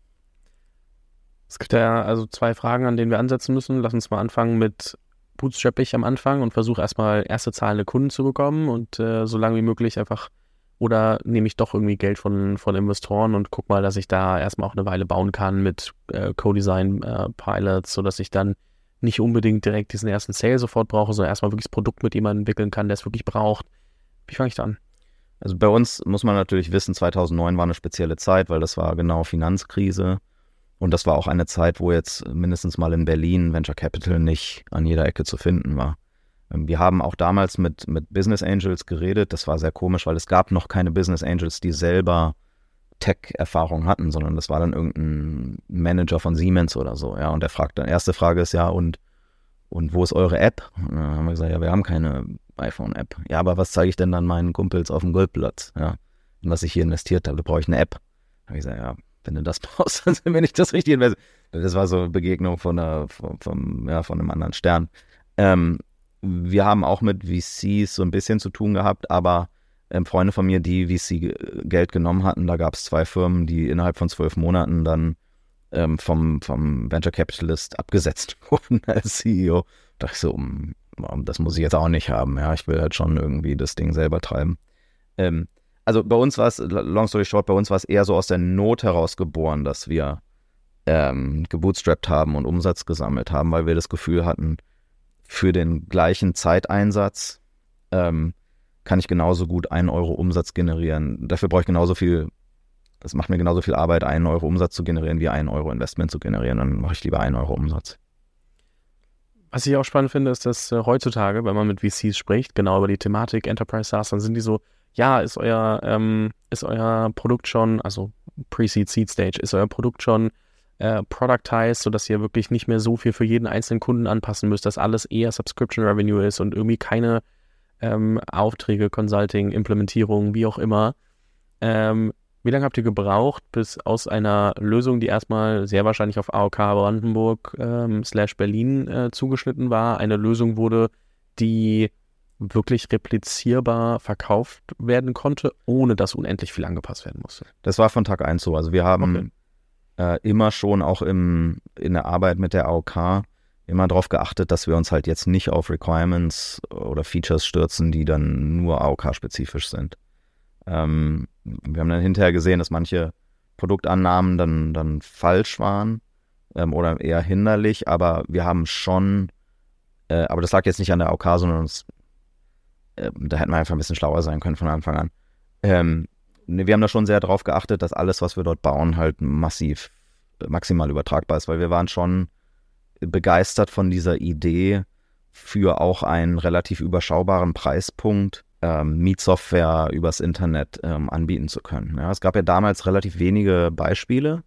Es gibt ja also zwei Fragen, an denen wir ansetzen müssen. Lass uns mal anfangen mit Bootstrap am Anfang und versuche erstmal erste zahlende Kunden zu bekommen und äh, so lange wie möglich einfach oder nehme ich doch irgendwie Geld von, von Investoren und guck mal, dass ich da erstmal auch eine Weile bauen kann mit äh, Co-Design-Pilots, äh, sodass ich dann nicht unbedingt direkt diesen ersten Sale sofort brauche, sondern erstmal wirklich das Produkt mit jemandem entwickeln kann, der es wirklich braucht. Wie fange ich da an? Also bei uns muss man natürlich wissen, 2009 war eine spezielle Zeit, weil das war genau Finanzkrise. Und das war auch eine Zeit, wo jetzt mindestens mal in Berlin Venture Capital nicht an jeder Ecke zu finden war. Ähm, wir haben auch damals mit, mit Business Angels geredet. Das war sehr komisch, weil es gab noch keine Business Angels, die selber Tech-Erfahrung hatten, sondern das war dann irgendein Manager von Siemens oder so, ja. Und der fragt dann, erste Frage ist ja, und, und wo ist eure App? Und dann haben wir gesagt, ja, wir haben keine iPhone-App. Ja, aber was zeige ich denn dann meinen Kumpels auf dem Goldplatz, ja? In was ich hier investiert habe, da brauche ich eine App. Da habe ich gesagt, ja, wenn du das brauchst, dann sind wir nicht das richtige. Das war so eine Begegnung von, einer, von, vom, ja, von einem anderen Stern. Ähm, wir haben auch mit VCs so ein bisschen zu tun gehabt, aber ähm, Freunde von mir, die VC Geld genommen hatten, da gab es zwei Firmen, die innerhalb von zwölf Monaten dann ähm, vom, vom Venture Capitalist abgesetzt wurden als CEO. Da dachte ich so, um, das muss ich jetzt auch nicht haben. Ja, ich will halt schon irgendwie das Ding selber treiben. Ähm, also bei uns war es, long story short, bei uns war es eher so aus der Not heraus geboren, dass wir ähm, gebootstrapped haben und Umsatz gesammelt haben, weil wir das Gefühl hatten, für den gleichen Zeiteinsatz ähm, kann ich genauso gut einen Euro Umsatz generieren. Dafür brauche ich genauso viel, das macht mir genauso viel Arbeit, einen Euro Umsatz zu generieren, wie einen Euro Investment zu generieren. Dann mache ich lieber einen Euro Umsatz. Was ich auch spannend finde, ist, dass äh, heutzutage, wenn man mit VCs spricht, genau über die Thematik Enterprise SaaS, dann sind die so, ja, ist euer, ähm, ist euer Produkt schon, also Pre-Seed, Seed Stage, ist euer Produkt schon äh, productized, sodass ihr wirklich nicht mehr so viel für jeden einzelnen Kunden anpassen müsst, dass alles eher Subscription Revenue ist und irgendwie keine ähm, Aufträge, Consulting, Implementierung, wie auch immer. Ähm, wie lange habt ihr gebraucht, bis aus einer Lösung, die erstmal sehr wahrscheinlich auf AOK Brandenburg ähm, slash Berlin äh, zugeschnitten war, eine Lösung wurde, die wirklich replizierbar verkauft werden konnte, ohne dass unendlich viel angepasst werden musste? Das war von Tag 1 so. Also wir haben okay. äh, immer schon auch im, in der Arbeit mit der AOK immer darauf geachtet, dass wir uns halt jetzt nicht auf Requirements oder Features stürzen, die dann nur AOK-spezifisch sind. Ähm, wir haben dann hinterher gesehen, dass manche Produktannahmen dann, dann falsch waren ähm, oder eher hinderlich, aber wir haben schon, äh, aber das lag jetzt nicht an der AOK, sondern uns, äh, da hätten wir einfach ein bisschen schlauer sein können von Anfang an. Ähm, wir haben da schon sehr darauf geachtet, dass alles, was wir dort bauen, halt massiv, maximal übertragbar ist, weil wir waren schon begeistert von dieser Idee, für auch einen relativ überschaubaren Preispunkt ähm, Mietsoftware übers Internet ähm, anbieten zu können. Ja, es gab ja damals relativ wenige Beispiele,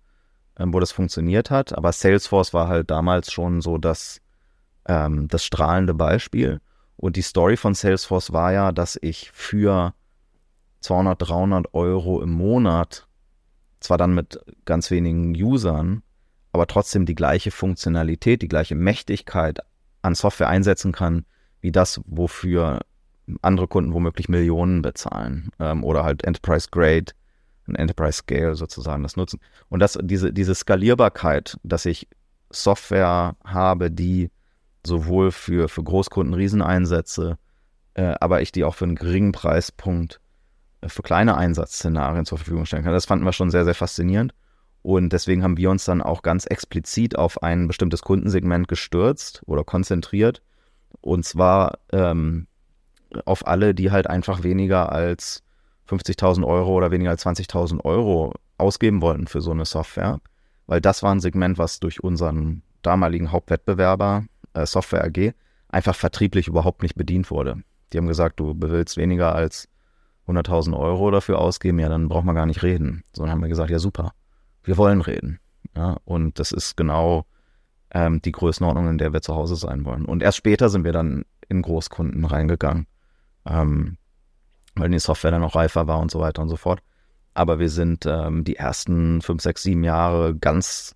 ähm, wo das funktioniert hat, aber Salesforce war halt damals schon so das, ähm, das strahlende Beispiel. Und die Story von Salesforce war ja, dass ich für 200, 300 Euro im Monat, zwar dann mit ganz wenigen Usern, aber trotzdem die gleiche Funktionalität, die gleiche Mächtigkeit an Software einsetzen kann, wie das, wofür andere Kunden womöglich Millionen bezahlen ähm, oder halt Enterprise Grade, ein Enterprise Scale sozusagen das nutzen. Und das, diese, diese Skalierbarkeit, dass ich Software habe, die sowohl für, für Großkunden Rieseneinsätze, äh, aber ich die auch für einen geringen Preispunkt äh, für kleine Einsatzszenarien zur Verfügung stellen kann. Das fanden wir schon sehr, sehr faszinierend. Und deswegen haben wir uns dann auch ganz explizit auf ein bestimmtes Kundensegment gestürzt oder konzentriert. Und zwar ähm, auf alle, die halt einfach weniger als 50.000 Euro oder weniger als 20.000 Euro ausgeben wollten für so eine Software. Weil das war ein Segment, was durch unseren damaligen Hauptwettbewerber, äh, Software AG, einfach vertrieblich überhaupt nicht bedient wurde. Die haben gesagt, du willst weniger als 100.000 Euro dafür ausgeben, ja, dann braucht man gar nicht reden. Sondern haben wir gesagt, ja super, wir wollen reden. Ja, und das ist genau ähm, die Größenordnung, in der wir zu Hause sein wollen. Und erst später sind wir dann in Großkunden reingegangen, ähm, weil die Software dann auch reifer war und so weiter und so fort. Aber wir sind ähm, die ersten fünf, sechs, sieben Jahre ganz,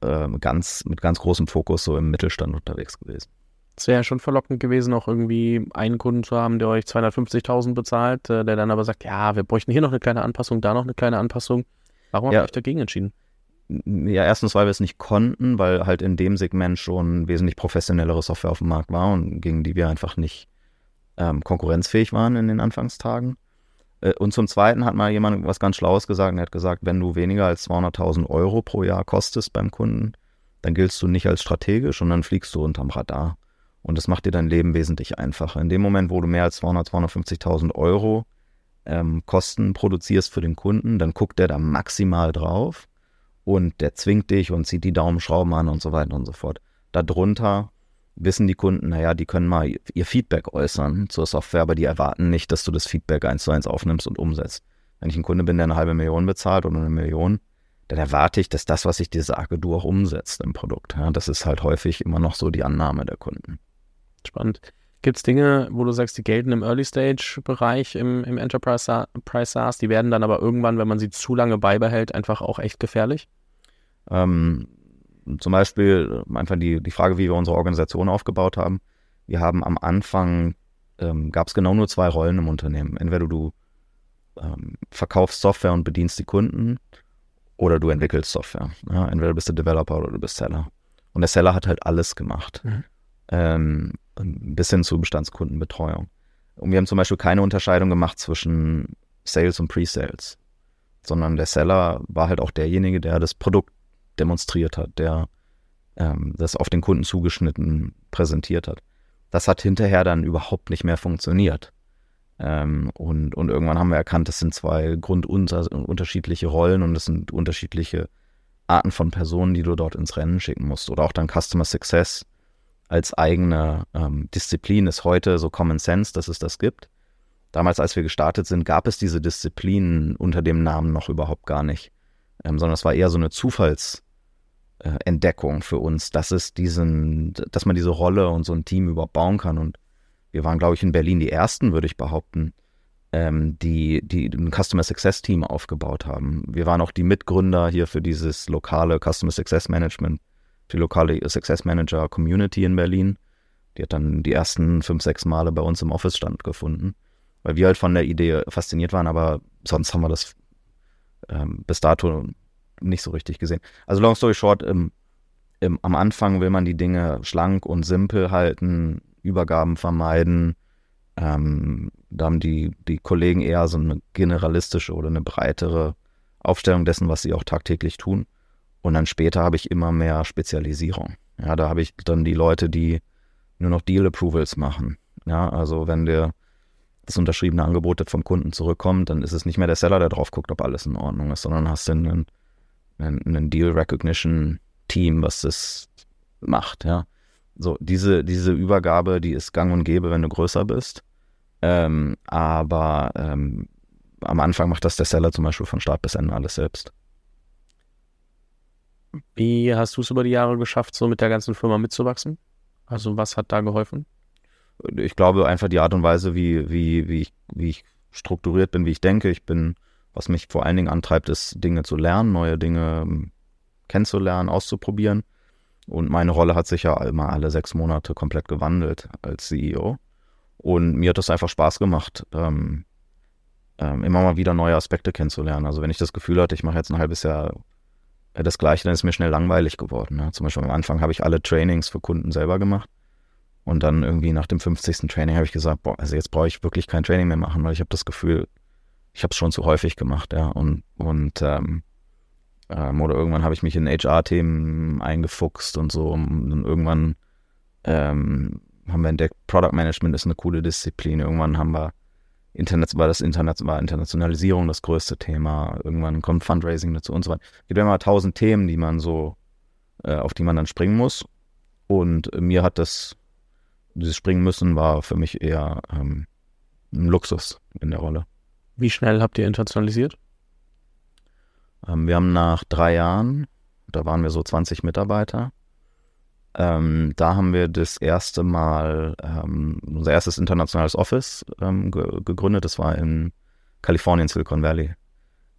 äh, ganz mit ganz großem Fokus so im Mittelstand unterwegs gewesen. Es wäre ja schon verlockend gewesen, auch irgendwie einen Kunden zu haben, der euch 250.000 bezahlt, äh, der dann aber sagt, ja, wir bräuchten hier noch eine kleine Anpassung, da noch eine kleine Anpassung. Warum ja. habt ihr euch dagegen entschieden? Ja, erstens, weil wir es nicht konnten, weil halt in dem Segment schon wesentlich professionellere Software auf dem Markt war und gegen die wir einfach nicht ähm, konkurrenzfähig waren in den Anfangstagen. Äh, und zum Zweiten hat mal jemand was ganz Schlaues gesagt. Er hat gesagt, wenn du weniger als 200.000 Euro pro Jahr kostest beim Kunden, dann giltst du nicht als strategisch und dann fliegst du unterm Radar. Und das macht dir dein Leben wesentlich einfacher. In dem Moment, wo du mehr als 200, 250.000 Euro ähm, Kosten produzierst für den Kunden, dann guckt der da maximal drauf und der zwingt dich und zieht die Daumenschrauben an und so weiter und so fort. Darunter wissen die Kunden, naja, die können mal ihr Feedback äußern zur Software, aber die erwarten nicht, dass du das Feedback eins zu eins aufnimmst und umsetzt. Wenn ich ein Kunde bin, der eine halbe Million bezahlt oder eine Million, dann erwarte ich, dass das, was ich dir sage, du auch umsetzt im Produkt. Ja, das ist halt häufig immer noch so die Annahme der Kunden. Spannend. Gibt es Dinge, wo du sagst, die gelten im Early-Stage-Bereich im, im Enterprise SaaS, die werden dann aber irgendwann, wenn man sie zu lange beibehält, einfach auch echt gefährlich? Ähm, zum Beispiel äh, einfach die, die Frage, wie wir unsere Organisation aufgebaut haben. Wir haben am Anfang, ähm, gab es genau nur zwei Rollen im Unternehmen. Entweder du ähm, verkaufst Software und bedienst die Kunden oder du entwickelst Software. Ja, entweder bist du Developer oder du bist Seller. Und der Seller hat halt alles gemacht. Mhm ähm, bis hin zu Bestandskundenbetreuung. Und wir haben zum Beispiel keine Unterscheidung gemacht zwischen Sales und Pre-Sales, sondern der Seller war halt auch derjenige, der das Produkt demonstriert hat, der ähm, das auf den Kunden zugeschnitten präsentiert hat. Das hat hinterher dann überhaupt nicht mehr funktioniert. Ähm, und, und irgendwann haben wir erkannt, das sind zwei grundunterschiedliche Rollen und das sind unterschiedliche Arten von Personen, die du dort ins Rennen schicken musst. Oder auch dann Customer Success als eigene ähm, Disziplin ist heute so Common Sense, dass es das gibt. Damals, als wir gestartet sind, gab es diese Disziplinen unter dem Namen noch überhaupt gar nicht, ähm, sondern es war eher so eine Zufallsentdeckung äh, für uns, dass es diesen, dass man diese Rolle und so ein Team überhaupt bauen kann. Und wir waren, glaube ich, in Berlin die ersten, würde ich behaupten, ähm, die, die ein Customer Success Team aufgebaut haben. Wir waren auch die Mitgründer hier für dieses lokale Customer Success Management die lokale Success Manager Community in Berlin. Die hat dann die ersten fünf, sechs Male bei uns im Office standgefunden, weil wir halt von der Idee fasziniert waren, aber sonst haben wir das ähm, bis dato nicht so richtig gesehen. Also long story short, im, im, am Anfang will man die Dinge schlank und simpel halten, Übergaben vermeiden. Ähm, da haben die, die Kollegen eher so eine generalistische oder eine breitere Aufstellung dessen, was sie auch tagtäglich tun. Und dann später habe ich immer mehr Spezialisierung. Ja, da habe ich dann die Leute, die nur noch Deal Approvals machen. Ja, also wenn der das unterschriebene Angebot vom Kunden zurückkommt, dann ist es nicht mehr der Seller, der drauf guckt, ob alles in Ordnung ist, sondern hast du einen, einen, einen Deal Recognition Team, was das macht, ja. So, diese, diese Übergabe, die ist gang und gäbe, wenn du größer bist. Ähm, aber ähm, am Anfang macht das der Seller zum Beispiel von Start bis Ende alles selbst. Wie hast du es über die Jahre geschafft, so mit der ganzen Firma mitzuwachsen? Also was hat da geholfen? Ich glaube einfach die Art und Weise, wie, wie, wie, ich, wie ich strukturiert bin, wie ich denke. Ich bin, was mich vor allen Dingen antreibt, ist Dinge zu lernen, neue Dinge ähm, kennenzulernen, auszuprobieren. Und meine Rolle hat sich ja immer alle sechs Monate komplett gewandelt als CEO. Und mir hat das einfach Spaß gemacht, ähm, ähm, immer mal wieder neue Aspekte kennenzulernen. Also wenn ich das Gefühl hatte, ich mache jetzt ein halbes Jahr das Gleiche, dann ist mir schnell langweilig geworden. Ne? Zum Beispiel am Anfang habe ich alle Trainings für Kunden selber gemacht. Und dann irgendwie nach dem 50. Training habe ich gesagt, boah, also jetzt brauche ich wirklich kein Training mehr machen, weil ich habe das Gefühl, ich habe es schon zu häufig gemacht, ja. Und, und ähm, ähm, oder irgendwann habe ich mich in HR-Themen eingefuchst und so. Und irgendwann ähm, haben wir entdeckt, Product Management ist eine coole Disziplin. Irgendwann haben wir Internet, war das Internet, war Internationalisierung das größte Thema. Irgendwann kommt Fundraising dazu und so weiter. Es gibt immer tausend Themen, die man so, äh, auf die man dann springen muss. Und mir hat das, dieses Springen müssen war für mich eher ähm, ein Luxus in der Rolle. Wie schnell habt ihr internationalisiert? Ähm, wir haben nach drei Jahren, da waren wir so 20 Mitarbeiter, ähm, da haben wir das erste Mal ähm, unser erstes internationales Office ähm, ge gegründet. Das war in Kalifornien, Silicon Valley.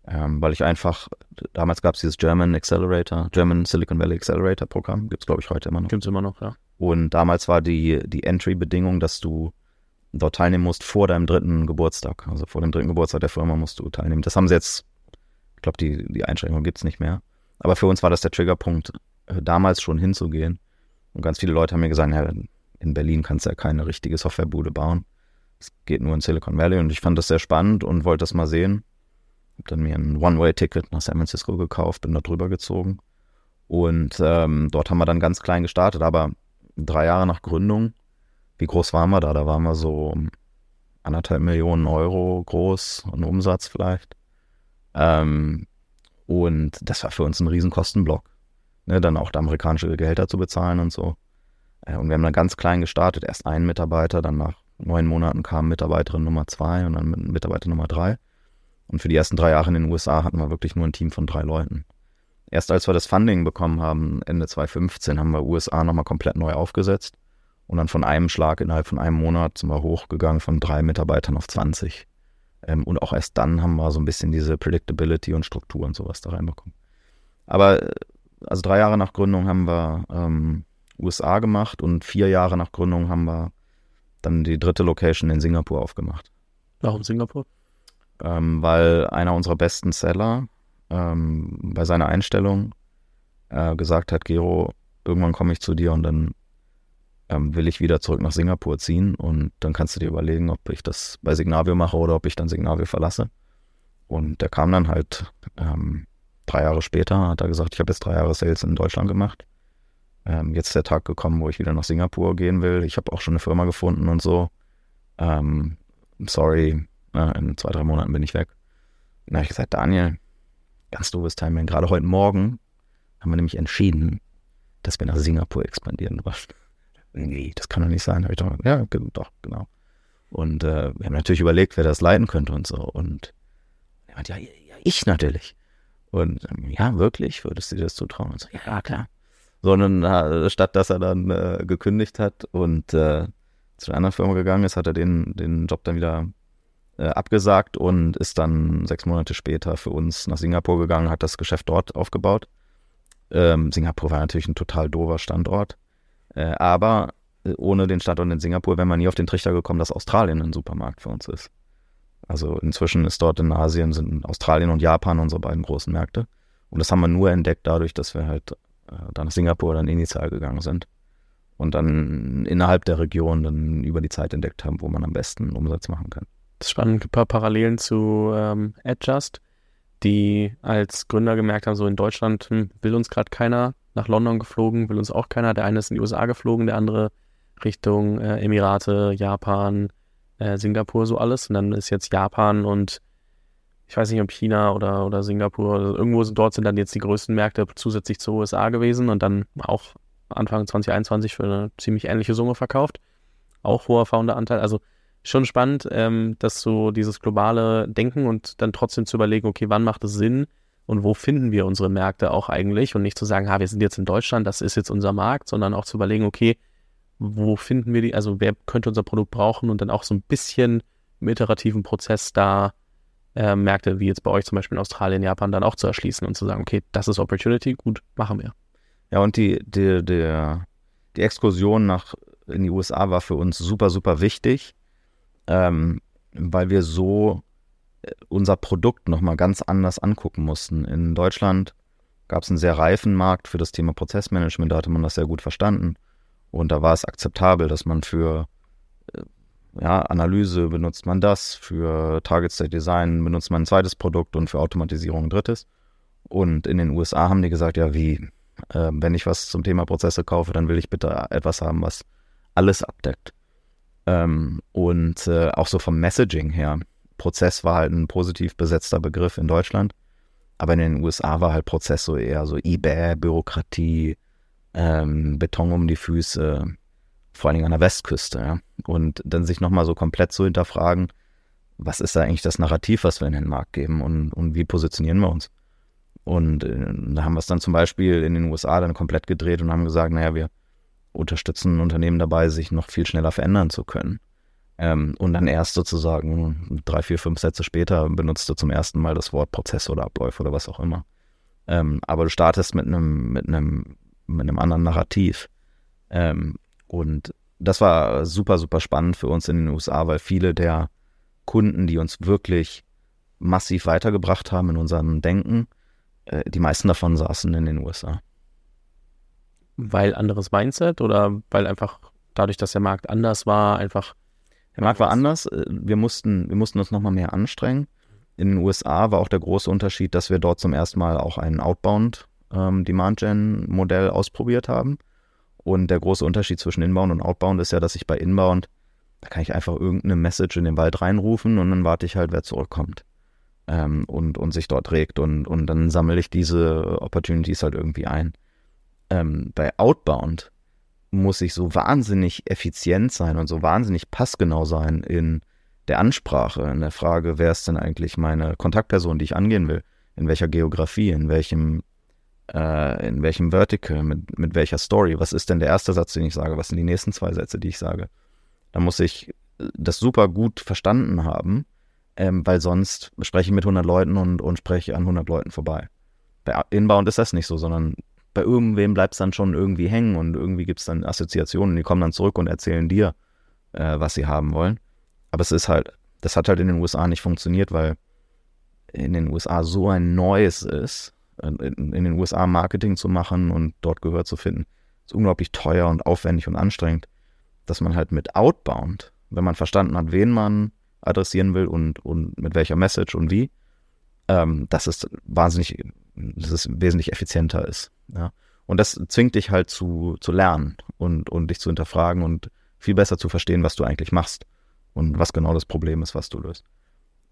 Ähm, weil ich einfach, damals gab es dieses German Accelerator, German Silicon Valley Accelerator Programm, gibt es glaube ich heute immer noch. Gibt es immer noch, ja. Und damals war die, die Entry-Bedingung, dass du dort teilnehmen musst vor deinem dritten Geburtstag. Also vor dem dritten Geburtstag der Firma musst du teilnehmen. Das haben sie jetzt glaube, die, die Einschränkung gibt es nicht mehr. Aber für uns war das der Triggerpunkt, äh, damals schon hinzugehen. Und ganz viele Leute haben mir gesagt, ja, in Berlin kannst du ja keine richtige Softwarebude bauen. Es geht nur in Silicon Valley. Und ich fand das sehr spannend und wollte das mal sehen. Hab dann mir ein One-Way-Ticket nach San Francisco gekauft, bin da drüber gezogen. Und ähm, dort haben wir dann ganz klein gestartet, aber drei Jahre nach Gründung, wie groß waren wir da? Da waren wir so anderthalb Millionen Euro groß, ein Umsatz vielleicht. Ähm, und das war für uns ein riesen Kostenblock. Ne, dann auch amerikanische Gehälter zu bezahlen und so. Äh, und wir haben dann ganz klein gestartet. Erst einen Mitarbeiter, dann nach neun Monaten kam Mitarbeiterin Nummer zwei und dann Mitarbeiter Nummer drei. Und für die ersten drei Jahre in den USA hatten wir wirklich nur ein Team von drei Leuten. Erst als wir das Funding bekommen haben, Ende 2015, haben wir USA nochmal komplett neu aufgesetzt. Und dann von einem Schlag innerhalb von einem Monat sind wir hochgegangen von drei Mitarbeitern auf 20. Ähm, und auch erst dann haben wir so ein bisschen diese Predictability und Struktur und sowas da reinbekommen. Aber äh, also drei Jahre nach Gründung haben wir ähm, USA gemacht und vier Jahre nach Gründung haben wir dann die dritte Location in Singapur aufgemacht. Warum Singapur? Ähm, weil einer unserer besten Seller ähm, bei seiner Einstellung äh, gesagt hat, Gero, irgendwann komme ich zu dir und dann ähm, will ich wieder zurück nach Singapur ziehen und dann kannst du dir überlegen, ob ich das bei Signavio mache oder ob ich dann Signavio verlasse. Und der kam dann halt ähm, drei Jahre später, hat er gesagt, ich habe jetzt drei Jahre Sales in Deutschland gemacht. Ähm, jetzt ist der Tag gekommen, wo ich wieder nach Singapur gehen will. Ich habe auch schon eine Firma gefunden und so. Ähm, sorry, na, in zwei, drei Monaten bin ich weg. Habe ich gesagt, Daniel, ganz doofes Timing. Gerade heute Morgen haben wir nämlich entschieden, dass wir nach Singapur expandieren wollen nee, das kann doch nicht sein. Ich doch, ja, doch, genau. Und äh, wir haben natürlich überlegt, wer das leiten könnte und so. Und er meinte, ja, ja, ich natürlich. Und ähm, ja, wirklich, würdest du dir das zutrauen? Und so, ja, klar. Sondern äh, statt dass er dann äh, gekündigt hat und äh, zu einer anderen Firma gegangen ist, hat er den, den Job dann wieder äh, abgesagt und ist dann sechs Monate später für uns nach Singapur gegangen, hat das Geschäft dort aufgebaut. Ähm, Singapur war natürlich ein total doofer Standort. Äh, aber äh, ohne den Standort in Singapur wäre man nie auf den Trichter gekommen, dass Australien ein Supermarkt für uns ist. Also inzwischen ist dort in Asien sind Australien und Japan unsere beiden großen Märkte. Und das haben wir nur entdeckt dadurch, dass wir halt äh, dann nach Singapur dann initial gegangen sind. Und dann innerhalb der Region dann über die Zeit entdeckt haben, wo man am besten Umsatz machen kann. Das ist spannend, ein paar Parallelen zu ähm, Adjust, die als Gründer gemerkt haben, so in Deutschland hm, will uns gerade keiner, nach London geflogen, will uns auch keiner. Der eine ist in die USA geflogen, der andere Richtung äh, Emirate, Japan, äh, Singapur so alles. Und dann ist jetzt Japan und ich weiß nicht, ob China oder, oder Singapur, also irgendwo sind, dort sind dann jetzt die größten Märkte zusätzlich zu USA gewesen und dann auch Anfang 2021 für eine ziemlich ähnliche Summe verkauft. Auch hoher Founder-Anteil. Also schon spannend, ähm, dass so dieses globale Denken und dann trotzdem zu überlegen, okay, wann macht es Sinn und wo finden wir unsere Märkte auch eigentlich und nicht zu sagen, ha, wir sind jetzt in Deutschland, das ist jetzt unser Markt, sondern auch zu überlegen, okay, wo finden wir die, also wer könnte unser Produkt brauchen und dann auch so ein bisschen im iterativen Prozess da äh, Märkte wie jetzt bei euch zum Beispiel in Australien, Japan dann auch zu erschließen und zu sagen, okay, das ist Opportunity, gut, machen wir. Ja, und die, die, die, die Exkursion nach in die USA war für uns super, super wichtig, ähm, weil wir so äh, unser Produkt nochmal ganz anders angucken mussten. In Deutschland gab es einen sehr reifen Markt für das Thema Prozessmanagement, da hatte man das sehr gut verstanden. Und da war es akzeptabel, dass man für äh, ja, Analyse benutzt man das, für Target State Design benutzt man ein zweites Produkt und für Automatisierung ein drittes. Und in den USA haben die gesagt, ja, wie, äh, wenn ich was zum Thema Prozesse kaufe, dann will ich bitte etwas haben, was alles abdeckt. Ähm, und äh, auch so vom Messaging her. Prozess war halt ein positiv besetzter Begriff in Deutschland, aber in den USA war halt Prozess so eher so eBay, Bürokratie, ähm, Beton um die Füße, vor allen Dingen an der Westküste. Ja? Und dann sich nochmal so komplett zu hinterfragen, was ist da eigentlich das Narrativ, was wir in den Markt geben und, und wie positionieren wir uns? Und äh, da haben wir es dann zum Beispiel in den USA dann komplett gedreht und haben gesagt, naja, wir unterstützen Unternehmen dabei, sich noch viel schneller verändern zu können. Ähm, und dann erst sozusagen drei, vier, fünf Sätze später benutzt du zum ersten Mal das Wort Prozess oder Abläufe oder was auch immer. Ähm, aber du startest mit einem, mit einem, mit einem anderen Narrativ. Ähm, und das war super, super spannend für uns in den USA, weil viele der Kunden, die uns wirklich massiv weitergebracht haben in unserem Denken, äh, die meisten davon saßen in den USA. Weil anderes Mindset oder weil einfach dadurch, dass der Markt anders war, einfach. Der Markt war anders. Äh, wir mussten, wir mussten uns nochmal mehr anstrengen. In den USA war auch der große Unterschied, dass wir dort zum ersten Mal auch ein Outbound ähm, Demand Gen Modell ausprobiert haben. Und der große Unterschied zwischen Inbound und Outbound ist ja, dass ich bei Inbound, da kann ich einfach irgendeine Message in den Wald reinrufen und dann warte ich halt, wer zurückkommt ähm, und, und sich dort regt und, und dann sammle ich diese Opportunities halt irgendwie ein. Ähm, bei Outbound muss ich so wahnsinnig effizient sein und so wahnsinnig passgenau sein in der Ansprache, in der Frage, wer ist denn eigentlich meine Kontaktperson, die ich angehen will, in welcher Geografie, in welchem, äh, in welchem Vertical, mit, mit welcher Story, was ist denn der erste Satz, den ich sage, was sind die nächsten zwei Sätze, die ich sage. Da muss ich das super gut verstanden haben ähm, weil sonst spreche ich mit 100 Leuten und, und spreche an 100 Leuten vorbei. Bei Inbound ist das nicht so, sondern bei irgendwem bleibt es dann schon irgendwie hängen und irgendwie gibt es dann Assoziationen, die kommen dann zurück und erzählen dir, äh, was sie haben wollen. Aber es ist halt, das hat halt in den USA nicht funktioniert, weil in den USA so ein Neues ist, in, in den USA Marketing zu machen und dort Gehör zu finden, ist unglaublich teuer und aufwendig und anstrengend, dass man halt mit Outbound, wenn man verstanden hat, wen man adressieren will und, und mit welcher Message und wie, ähm, dass es wahnsinnig, dass es wesentlich effizienter ist. Ja? Und das zwingt dich halt zu, zu lernen und, und dich zu hinterfragen und viel besser zu verstehen, was du eigentlich machst und was genau das Problem ist, was du löst.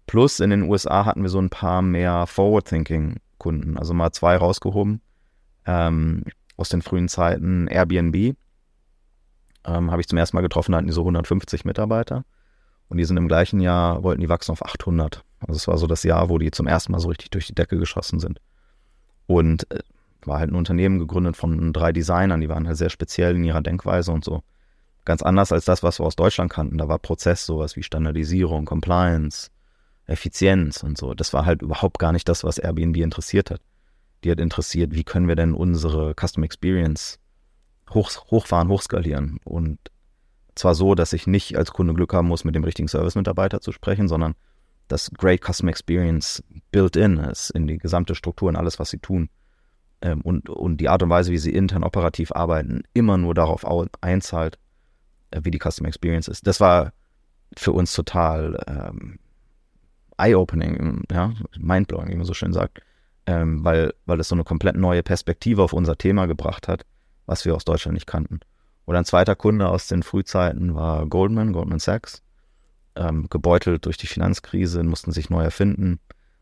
Plus in den USA hatten wir so ein paar mehr Forward-Thinking-Kunden, also mal zwei rausgehoben ähm, aus den frühen Zeiten. Airbnb ähm, habe ich zum ersten Mal getroffen, hatten die so 150 Mitarbeiter. Und die sind im gleichen Jahr, wollten die wachsen auf 800. Also es war so das Jahr, wo die zum ersten Mal so richtig durch die Decke geschossen sind. Und äh, war halt ein Unternehmen gegründet von drei Designern, die waren halt sehr speziell in ihrer Denkweise und so. Ganz anders als das, was wir aus Deutschland kannten. Da war Prozess sowas wie Standardisierung, Compliance, Effizienz und so. Das war halt überhaupt gar nicht das, was Airbnb interessiert hat. Die hat interessiert, wie können wir denn unsere Custom Experience hoch, hochfahren, hochskalieren. Und zwar so, dass ich nicht als Kunde Glück haben muss, mit dem richtigen Service-Mitarbeiter zu sprechen, sondern dass Great Customer Experience built in ist in die gesamte Struktur und alles, was sie tun. Ähm, und, und die Art und Weise, wie sie intern operativ arbeiten, immer nur darauf einzahlt, äh, wie die Customer Experience ist. Das war für uns total ähm, eye-opening, ja, mind-blowing, wie man so schön sagt, ähm, weil, weil es so eine komplett neue Perspektive auf unser Thema gebracht hat, was wir aus Deutschland nicht kannten. Oder ein zweiter Kunde aus den Frühzeiten war Goldman, Goldman Sachs. ähm, gebeutelt durch die Finanzkrise, mussten sich neu erfinden.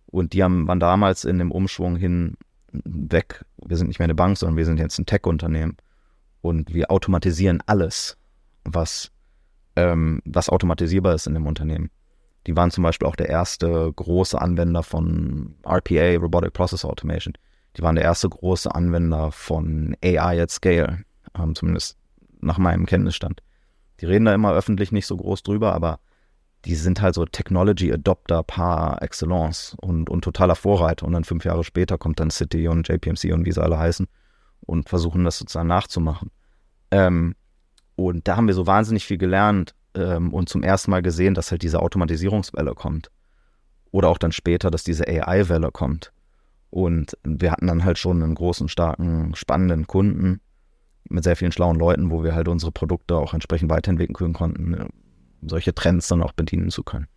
Und die haben, waren damals in dem Umschwung hin weg. Wir sind nicht mehr eine Bank, sondern wir sind jetzt ein Tech-Unternehmen. Und wir automatisieren alles, was, ähm, was automatisierbar ist in dem Unternehmen. Die waren zum Beispiel auch der erste große Anwender von RPA, Robotic Process Automation. Die waren der erste große Anwender von AI at Scale, ähm, zumindest nach meinem Kenntnisstand. Die reden da immer öffentlich nicht so groß drüber, aber die sind halt so Technology Adopter par excellence und, und totaler Vorreiter. Und dann fünf Jahre später kommt dann City und JPMC und wie sie alle heißen und versuchen das sozusagen nachzumachen. Ähm, und da haben wir so wahnsinnig viel gelernt ähm, und zum ersten Mal gesehen, dass halt diese Automatisierungswelle kommt. Oder auch dann später, dass diese AI-Welle kommt. Und wir hatten dann halt schon einen großen, starken, spannenden Kunden mit sehr vielen schlauen Leuten, wo wir halt unsere Produkte auch entsprechend weiterentwickeln konnten, äh, solche Trends dann auch bedienen zu können.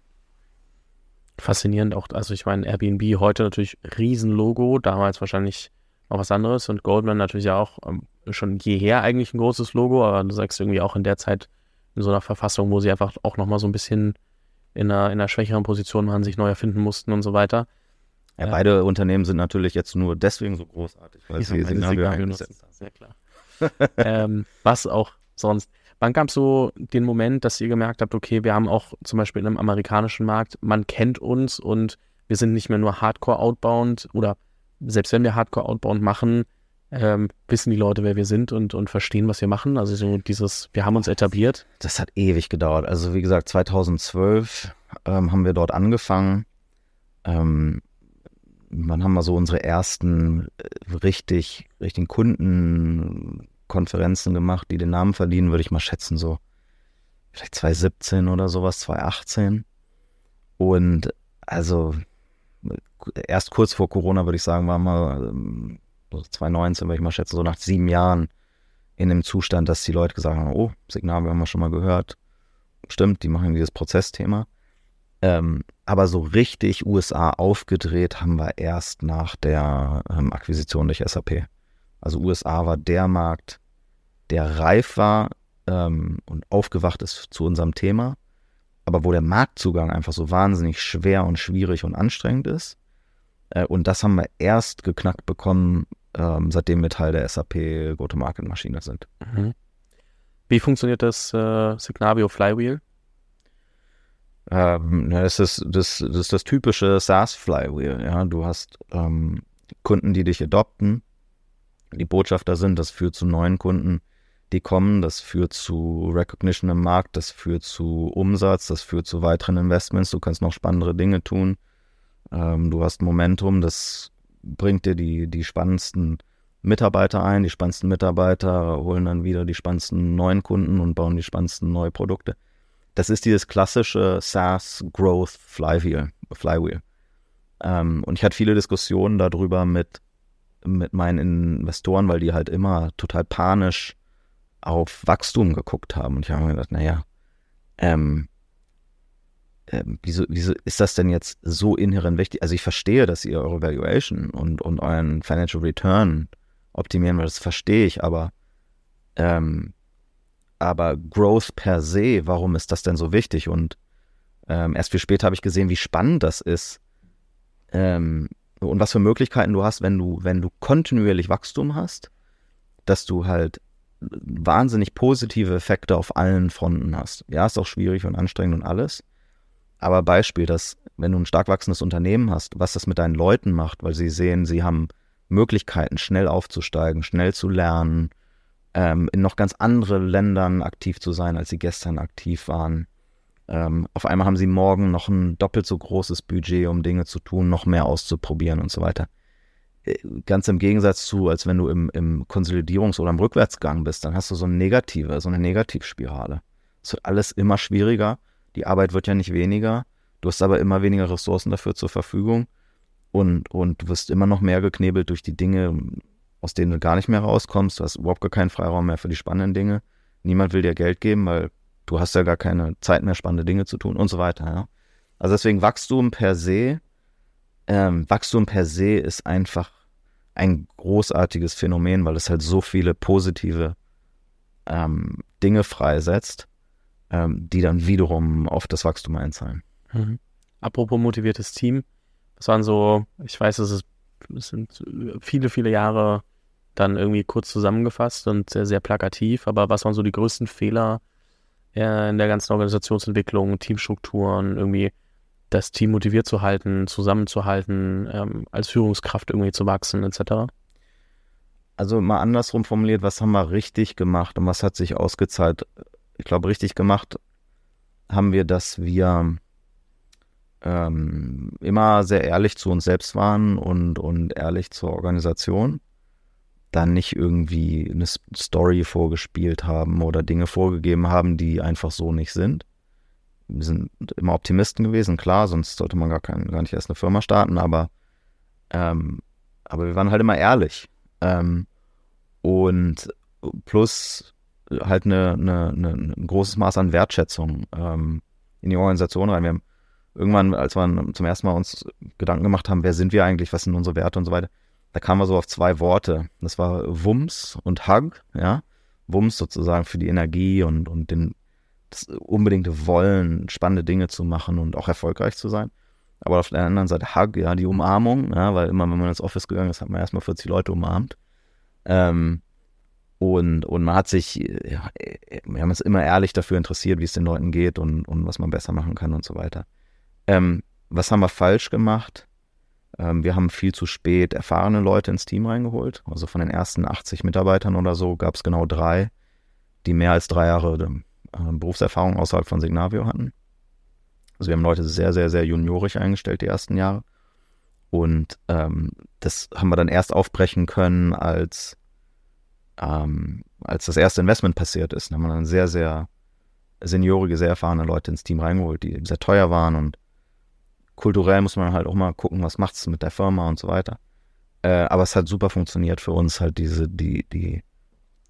Faszinierend auch, also ich meine, Airbnb heute natürlich Riesenlogo, damals wahrscheinlich auch was anderes und Goldman natürlich auch ähm, schon jeher eigentlich ein großes Logo, aber du sagst irgendwie auch in der Zeit in so einer Verfassung, wo sie einfach auch nochmal so ein bisschen in einer, in einer schwächeren Position waren, sich neu erfinden mussten und so weiter. Ja, beide Unternehmen sind natürlich jetzt nur deswegen so großartig, weil sie Signavio eingesetzt haben. Sehr klar. ähm, was auch sonst. Wann gab es so den Moment, dass ihr gemerkt habt, okay, wir haben auch zum Beispiel in einem amerikanischen Markt, man kennt uns und wir sind nicht mehr nur Hardcore outbound oder selbst wenn wir Hardcore outbound machen, ähm, wissen die Leute, wer wir sind und, und verstehen, was wir machen. Also so dieses, wir haben uns etabliert. Das hat ewig gedauert. Also wie gesagt, 2012 ähm, haben wir dort angefangen. Ähm, wann haben wir so unsere ersten äh, richtig, richtigen Kundenkonferenzen gemacht, die den Namen verdienen, würde ich mal schätzen, so vielleicht 2017 oder sowas, 2018. Und also erst kurz vor Corona, würde ich sagen, waren wir ähm, 2019, würde ich mal schätzen, so nach sieben Jahren in dem Zustand, dass die Leute gesagt haben, oh, Signal, wir haben wir schon mal gehört. Stimmt, die machen dieses Prozessthema. Ähm, aber so richtig USA aufgedreht haben wir erst nach der ähm, Akquisition durch SAP. Also USA war der Markt, der reif war ähm, und aufgewacht ist zu unserem Thema, aber wo der Marktzugang einfach so wahnsinnig schwer und schwierig und anstrengend ist. Äh, und das haben wir erst geknackt bekommen, ähm, seitdem wir Teil der SAP Go-to-Market-Maschine sind. Mhm. Wie funktioniert das äh, Signavio Flywheel? Ähm, das, ist, das, das ist das typische SaaS-Flywheel. Ja? Du hast ähm, Kunden, die dich adopten, die Botschafter sind, das führt zu neuen Kunden, die kommen, das führt zu Recognition im Markt, das führt zu Umsatz, das führt zu weiteren Investments, du kannst noch spannendere Dinge tun. Ähm, du hast Momentum, das bringt dir die, die spannendsten Mitarbeiter ein. Die spannendsten Mitarbeiter holen dann wieder die spannendsten neuen Kunden und bauen die spannendsten neue Produkte. Das ist dieses klassische SaaS Growth Flywheel. Flywheel. Ähm, und ich hatte viele Diskussionen darüber mit, mit meinen Investoren, weil die halt immer total panisch auf Wachstum geguckt haben. Und ich habe mir gedacht, naja, ähm, äh, wieso, wieso ist das denn jetzt so inhärent wichtig? Also ich verstehe, dass ihr eure Valuation und, und euren Financial Return optimieren wollt, das verstehe ich, aber, ähm, aber Growth per se, warum ist das denn so wichtig? Und ähm, erst viel später habe ich gesehen, wie spannend das ist ähm, und was für Möglichkeiten du hast, wenn du, wenn du kontinuierlich Wachstum hast, dass du halt wahnsinnig positive Effekte auf allen Fronten hast. Ja, ist auch schwierig und anstrengend und alles. Aber Beispiel, dass wenn du ein stark wachsendes Unternehmen hast, was das mit deinen Leuten macht, weil sie sehen, sie haben Möglichkeiten, schnell aufzusteigen, schnell zu lernen, ähm, in noch ganz andere Ländern aktiv zu sein, als sie gestern aktiv waren. Ähm, auf einmal haben sie morgen noch ein doppelt so großes Budget, um Dinge zu tun, noch mehr auszuprobieren und so weiter. Äh, ganz im Gegensatz zu, als wenn du im, im Konsolidierungs- oder im Rückwärtsgang bist, dann hast du so eine negative, so eine Negativspirale. Es wird alles immer schwieriger die Arbeit wird ja nicht weniger. Du hast aber immer weniger Ressourcen dafür zur Verfügung. Und, und du wirst immer noch mehr geknebelt durch die Dinge, aus denen du gar nicht mehr rauskommst. Du hast überhaupt gar keinen Freiraum mehr für die spannenden Dinge. Niemand will dir Geld geben, weil du hast ja gar keine Zeit mehr, spannende Dinge zu tun und so weiter. Ja? Also deswegen Wachstum per se, ähm, Wachstum per se ist einfach ein großartiges Phänomen, weil es halt so viele positive ähm, Dinge freisetzt ähm, die dann wiederum auf das Wachstum einzahlen. Mhm. Apropos motiviertes Team, das waren so, ich weiß, es, ist, es sind viele, viele Jahre dann irgendwie kurz zusammengefasst und sehr, sehr plakativ, aber was waren so die größten Fehler äh, in der ganzen Organisationsentwicklung, Teamstrukturen, irgendwie das Team motiviert zu halten, zusammenzuhalten, ähm, als Führungskraft irgendwie zu wachsen, etc.? Also mal andersrum formuliert, was haben wir richtig gemacht und was hat sich ausgezahlt? Ich glaube, richtig gemacht haben wir, dass wir ähm, immer sehr ehrlich zu uns selbst waren und, und ehrlich zur Organisation. Dann nicht irgendwie eine Story vorgespielt haben oder Dinge vorgegeben haben, die einfach so nicht sind. Wir sind immer Optimisten gewesen, klar, sonst sollte man gar, kein, gar nicht erst eine Firma starten, aber, ähm, aber wir waren halt immer ehrlich. Ähm, und plus halt eine, eine, eine, ein großes Maß an Wertschätzung ähm, in die Organisation rein. Wir haben irgendwann, als wir zum ersten Mal uns Gedanken gemacht haben, wer sind wir eigentlich, was sind unsere Werte und so weiter, da kamen wir so auf zwei Worte. Das war Wumms und Hug, ja. Wumms sozusagen für die Energie und, und den, das unbedingte Wollen, spannende Dinge zu machen und auch erfolgreich zu sein. Aber auf der anderen Seite Hug, ja, die Umarmung, ja, weil immer, wenn man ins Office gegangen ist, hat man erstmal 40 Leute umarmt. Ähm, und, und man hat sich, ja, wir haben uns immer ehrlich dafür interessiert, wie es den Leuten geht und, und was man besser machen kann und so weiter. Ähm, was haben wir falsch gemacht? Ähm, wir haben viel zu spät erfahrene Leute ins Team reingeholt. Also von den ersten 80 Mitarbeitern oder so gab es genau drei, die mehr als drei Jahre äh, Berufserfahrung außerhalb von Signavio hatten. Also wir haben Leute sehr, sehr, sehr juniorisch eingestellt die ersten Jahre. Und ähm, das haben wir dann erst aufbrechen können, als, ähm, als das erste Investment passiert ist. Haben wir dann sehr, sehr seniorige, sehr erfahrene Leute ins Team reingeholt, die sehr teuer waren und kulturell muss man halt auch mal gucken, was macht es mit der Firma und so weiter. Äh, aber es hat super funktioniert für uns, halt diese, die, die,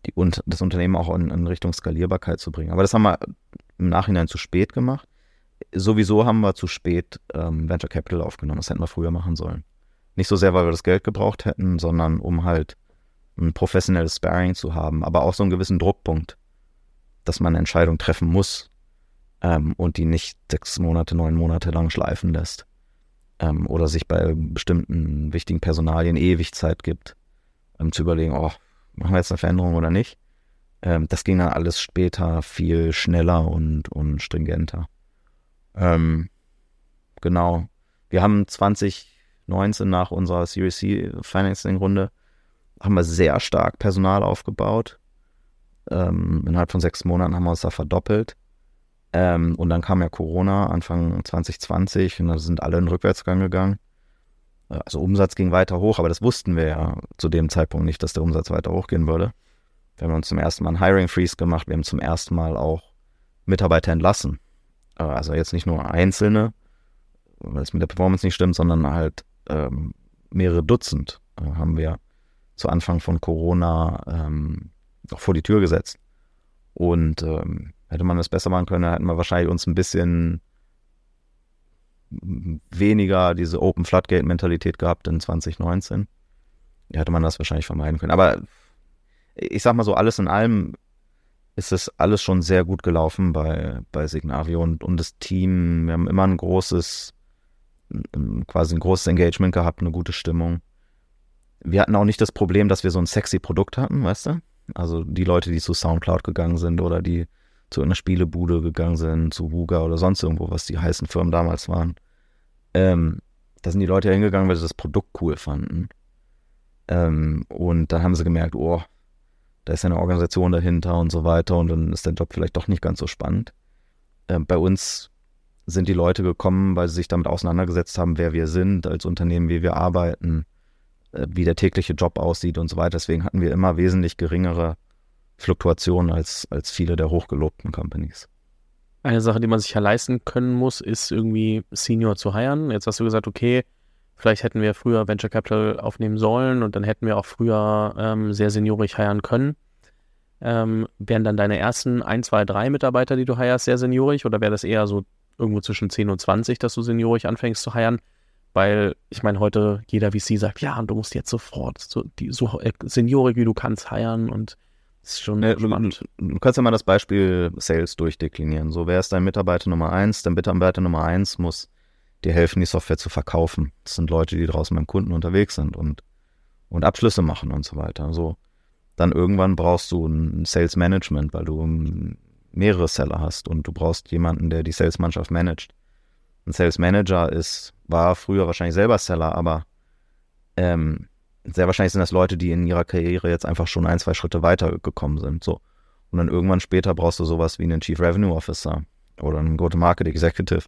die und das Unternehmen auch in, in, Richtung Skalierbarkeit zu bringen. Aber das haben wir im Nachhinein zu spät gemacht. Sowieso haben wir zu spät ähm, Venture Capital aufgenommen. Das hätten wir früher machen sollen. Nicht so sehr, weil wir das Geld gebraucht hätten, sondern um halt ein professionelles Sparring zu haben, aber auch so einen gewissen Druckpunkt, dass man eine Entscheidung treffen muss ähm, und die nicht sechs Monate, neun Monate lang schleifen lässt. Ähm, oder sich bei bestimmten wichtigen Personalien ewig Zeit gibt, ähm, zu überlegen, oh, machen wir jetzt eine Veränderung oder nicht. Ähm, das ging dann alles später viel schneller und, und stringenter. Ähm, genau. Wir haben 2019 nach unserer Series C Financing-Runde haben wir sehr stark Personal aufgebaut. Ähm, innerhalb von sechs Monaten haben wir uns da verdoppelt. Ähm, und dann kam ja Corona Anfang 2020 und da sind alle in den Rückwärtsgang gegangen. Äh, also Umsatz ging weiter hoch, aber das wussten wir ja zu dem Zeitpunkt nicht, dass der Umsatz weiter hochgehen würde. Wir haben uns zum ersten Mal einen Hiring Freeze gemacht. Wir haben zum ersten Mal auch Mitarbeiter entlassen. Äh, also jetzt nicht nur einzelne, weil es mit der Performance nicht stimmt, sondern halt ähm, mehrere Dutzend äh, haben wir zu Anfang von Corona ähm, auch vor die Tür gesetzt. Und ähm, Hätte man das besser machen können, hätten wir wahrscheinlich uns ein bisschen weniger diese Open Floodgate Mentalität gehabt in 2019. Ja, hätte man das wahrscheinlich vermeiden können. Aber ich sag mal so, alles in allem ist es alles schon sehr gut gelaufen bei, bei Signavio und, und das Team. Wir haben immer ein großes, quasi ein großes Engagement gehabt, eine gute Stimmung. Wir hatten auch nicht das Problem, dass wir so ein sexy Produkt hatten, weißt du? Also die Leute, die zu Soundcloud gegangen sind oder die zu einer Spielebude gegangen sind, zu Wuga oder sonst irgendwo, was die heißen Firmen damals waren. Ähm, da sind die Leute hingegangen, weil sie das Produkt cool fanden. Ähm, und dann haben sie gemerkt, oh, da ist eine Organisation dahinter und so weiter und dann ist der Job vielleicht doch nicht ganz so spannend. Ähm, bei uns sind die Leute gekommen, weil sie sich damit auseinandergesetzt haben, wer wir sind als Unternehmen, wie wir arbeiten, wie der tägliche Job aussieht und so weiter. Deswegen hatten wir immer wesentlich geringere Fluktuation als, als viele der hochgelobten Companies. Eine Sache, die man sich ja leisten können muss, ist irgendwie Senior zu heiren. Jetzt hast du gesagt, okay, vielleicht hätten wir früher Venture Capital aufnehmen sollen und dann hätten wir auch früher ähm, sehr seniorig heiren können. Ähm, wären dann deine ersten ein, zwei, drei Mitarbeiter, die du heierst, sehr seniorig oder wäre das eher so irgendwo zwischen 10 und 20, dass du seniorig anfängst zu heiern? Weil ich meine, heute jeder VC sagt, ja, und du musst jetzt sofort so, die, so seniorig wie du kannst heiern und Das ist schon Ne, spannend. Du, du kannst ja mal das Beispiel Sales durchdeklinieren. So, wer ist dein Mitarbeiter Nummer eins? Dein Mitarbeiter Nummer eins muss dir helfen, die Software zu verkaufen. Das sind Leute, die draußen beim Kunden unterwegs sind und, und Abschlüsse machen und so weiter. So, dann irgendwann brauchst du ein Sales Management, weil du mehrere Seller hast und du brauchst jemanden, der die Sales-Mannschaft managt. Ein Sales Manager ist, war früher wahrscheinlich selber Seller, aber ähm, sehr wahrscheinlich sind das Leute, die in ihrer Karriere jetzt einfach schon ein, zwei Schritte weiter gekommen sind. So. Und dann irgendwann später brauchst du sowas wie einen Chief Revenue Officer oder einen Go-to-Market Executive,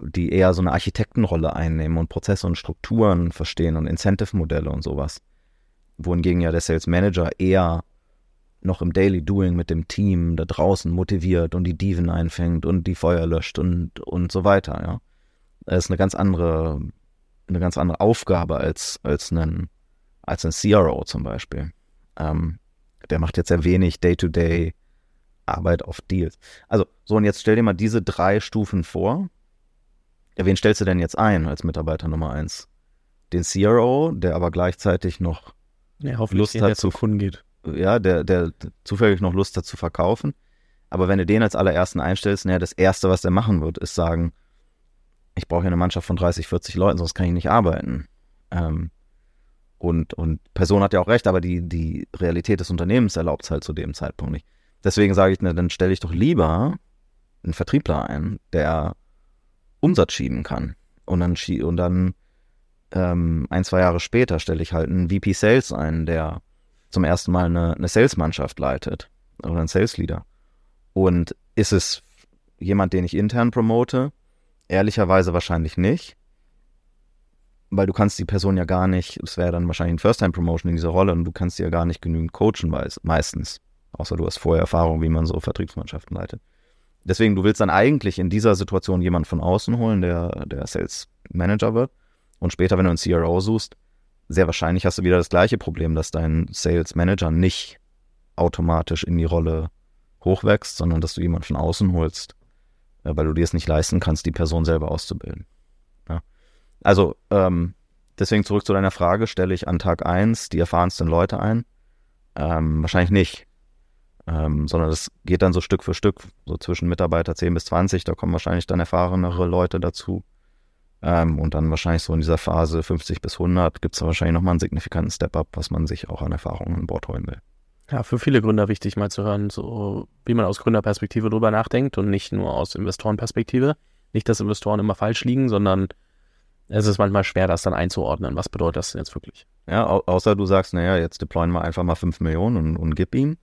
die eher so eine Architektenrolle einnehmen und Prozesse und Strukturen verstehen und Incentive-Modelle und sowas. Wohingegen ja der Sales Manager eher noch im Daily Doing mit dem Team da draußen motiviert und die Diven einfängt und die Feuer löscht und, und so weiter, ja. Das ist eine ganz andere, eine ganz andere Aufgabe als, als ein, als ein CRO zum Beispiel. Ähm, der macht jetzt sehr wenig Day-to-Day Arbeit auf Deals. Also, so und jetzt stell dir mal diese drei Stufen vor. Ja, wen stellst du denn jetzt ein als Mitarbeiter Nummer eins? Den CRO, der aber gleichzeitig noch Ja, Lust hat zu- Kunden geht. Ja, der, der zufällig noch Lust hat zu verkaufen. Aber wenn du den als allerersten einstellst, naja, das Erste, was er machen wird, ist sagen, ich brauche hier eine Mannschaft von 30, 40 Leuten, sonst kann ich nicht arbeiten. Ähm, und, und Person hat ja auch recht, aber die, die Realität des Unternehmens erlaubt es halt zu dem Zeitpunkt nicht. Deswegen sage ich, na, dann stelle ich doch lieber einen Vertriebler ein, der Umsatz schieben kann. Und dann, und dann ähm, ein, zwei Jahre später stelle ich halt einen VP Sales ein, der zum ersten Mal eine, eine Sales-Mannschaft leitet oder ein Sales-Leader. Und ist es jemand, den ich intern promote? Ehrlicherweise wahrscheinlich nicht, weil du kannst die Person ja gar nicht, es wäre dann wahrscheinlich ein First-Time-Promotion in dieser Rolle und du kannst sie ja gar nicht genügend coachen meistens, außer du hast vorher Erfahrung, wie man so Vertriebsmannschaften leitet. Deswegen, du willst dann eigentlich in dieser Situation jemanden von außen holen, der, der Sales-Manager wird und später, wenn du einen CRO suchst, sehr wahrscheinlich hast du wieder das gleiche Problem, dass dein Sales Manager nicht automatisch in die Rolle hochwächst, sondern dass du jemanden von außen holst, äh, weil du dir es nicht leisten kannst, die Person selber auszubilden. Ja. Also, ähm, deswegen zurück zu deiner Frage, stelle ich an Tag 1 die erfahrensten Leute ein? Ähm, wahrscheinlich nicht. Ähm, sondern das geht dann so Stück für Stück, so zwischen Mitarbeiter 10 bis 20, da kommen wahrscheinlich dann erfahrenere Leute dazu. Ähm, und dann wahrscheinlich so in dieser Phase 50 bis 100 gibt es wahrscheinlich nochmal einen signifikanten Step-up, was man sich auch an Erfahrungen an Bord holen will. Ja, für viele Gründer wichtig, mal zu hören, so wie man aus Gründerperspektive drüber nachdenkt und nicht nur aus Investorenperspektive. Nicht, dass Investoren immer falsch liegen, sondern es ist manchmal schwer, das dann einzuordnen. Was bedeutet das denn jetzt wirklich? Ja, au außer du sagst, naja, jetzt deployen wir einfach mal 5 Millionen und, und gib ihm.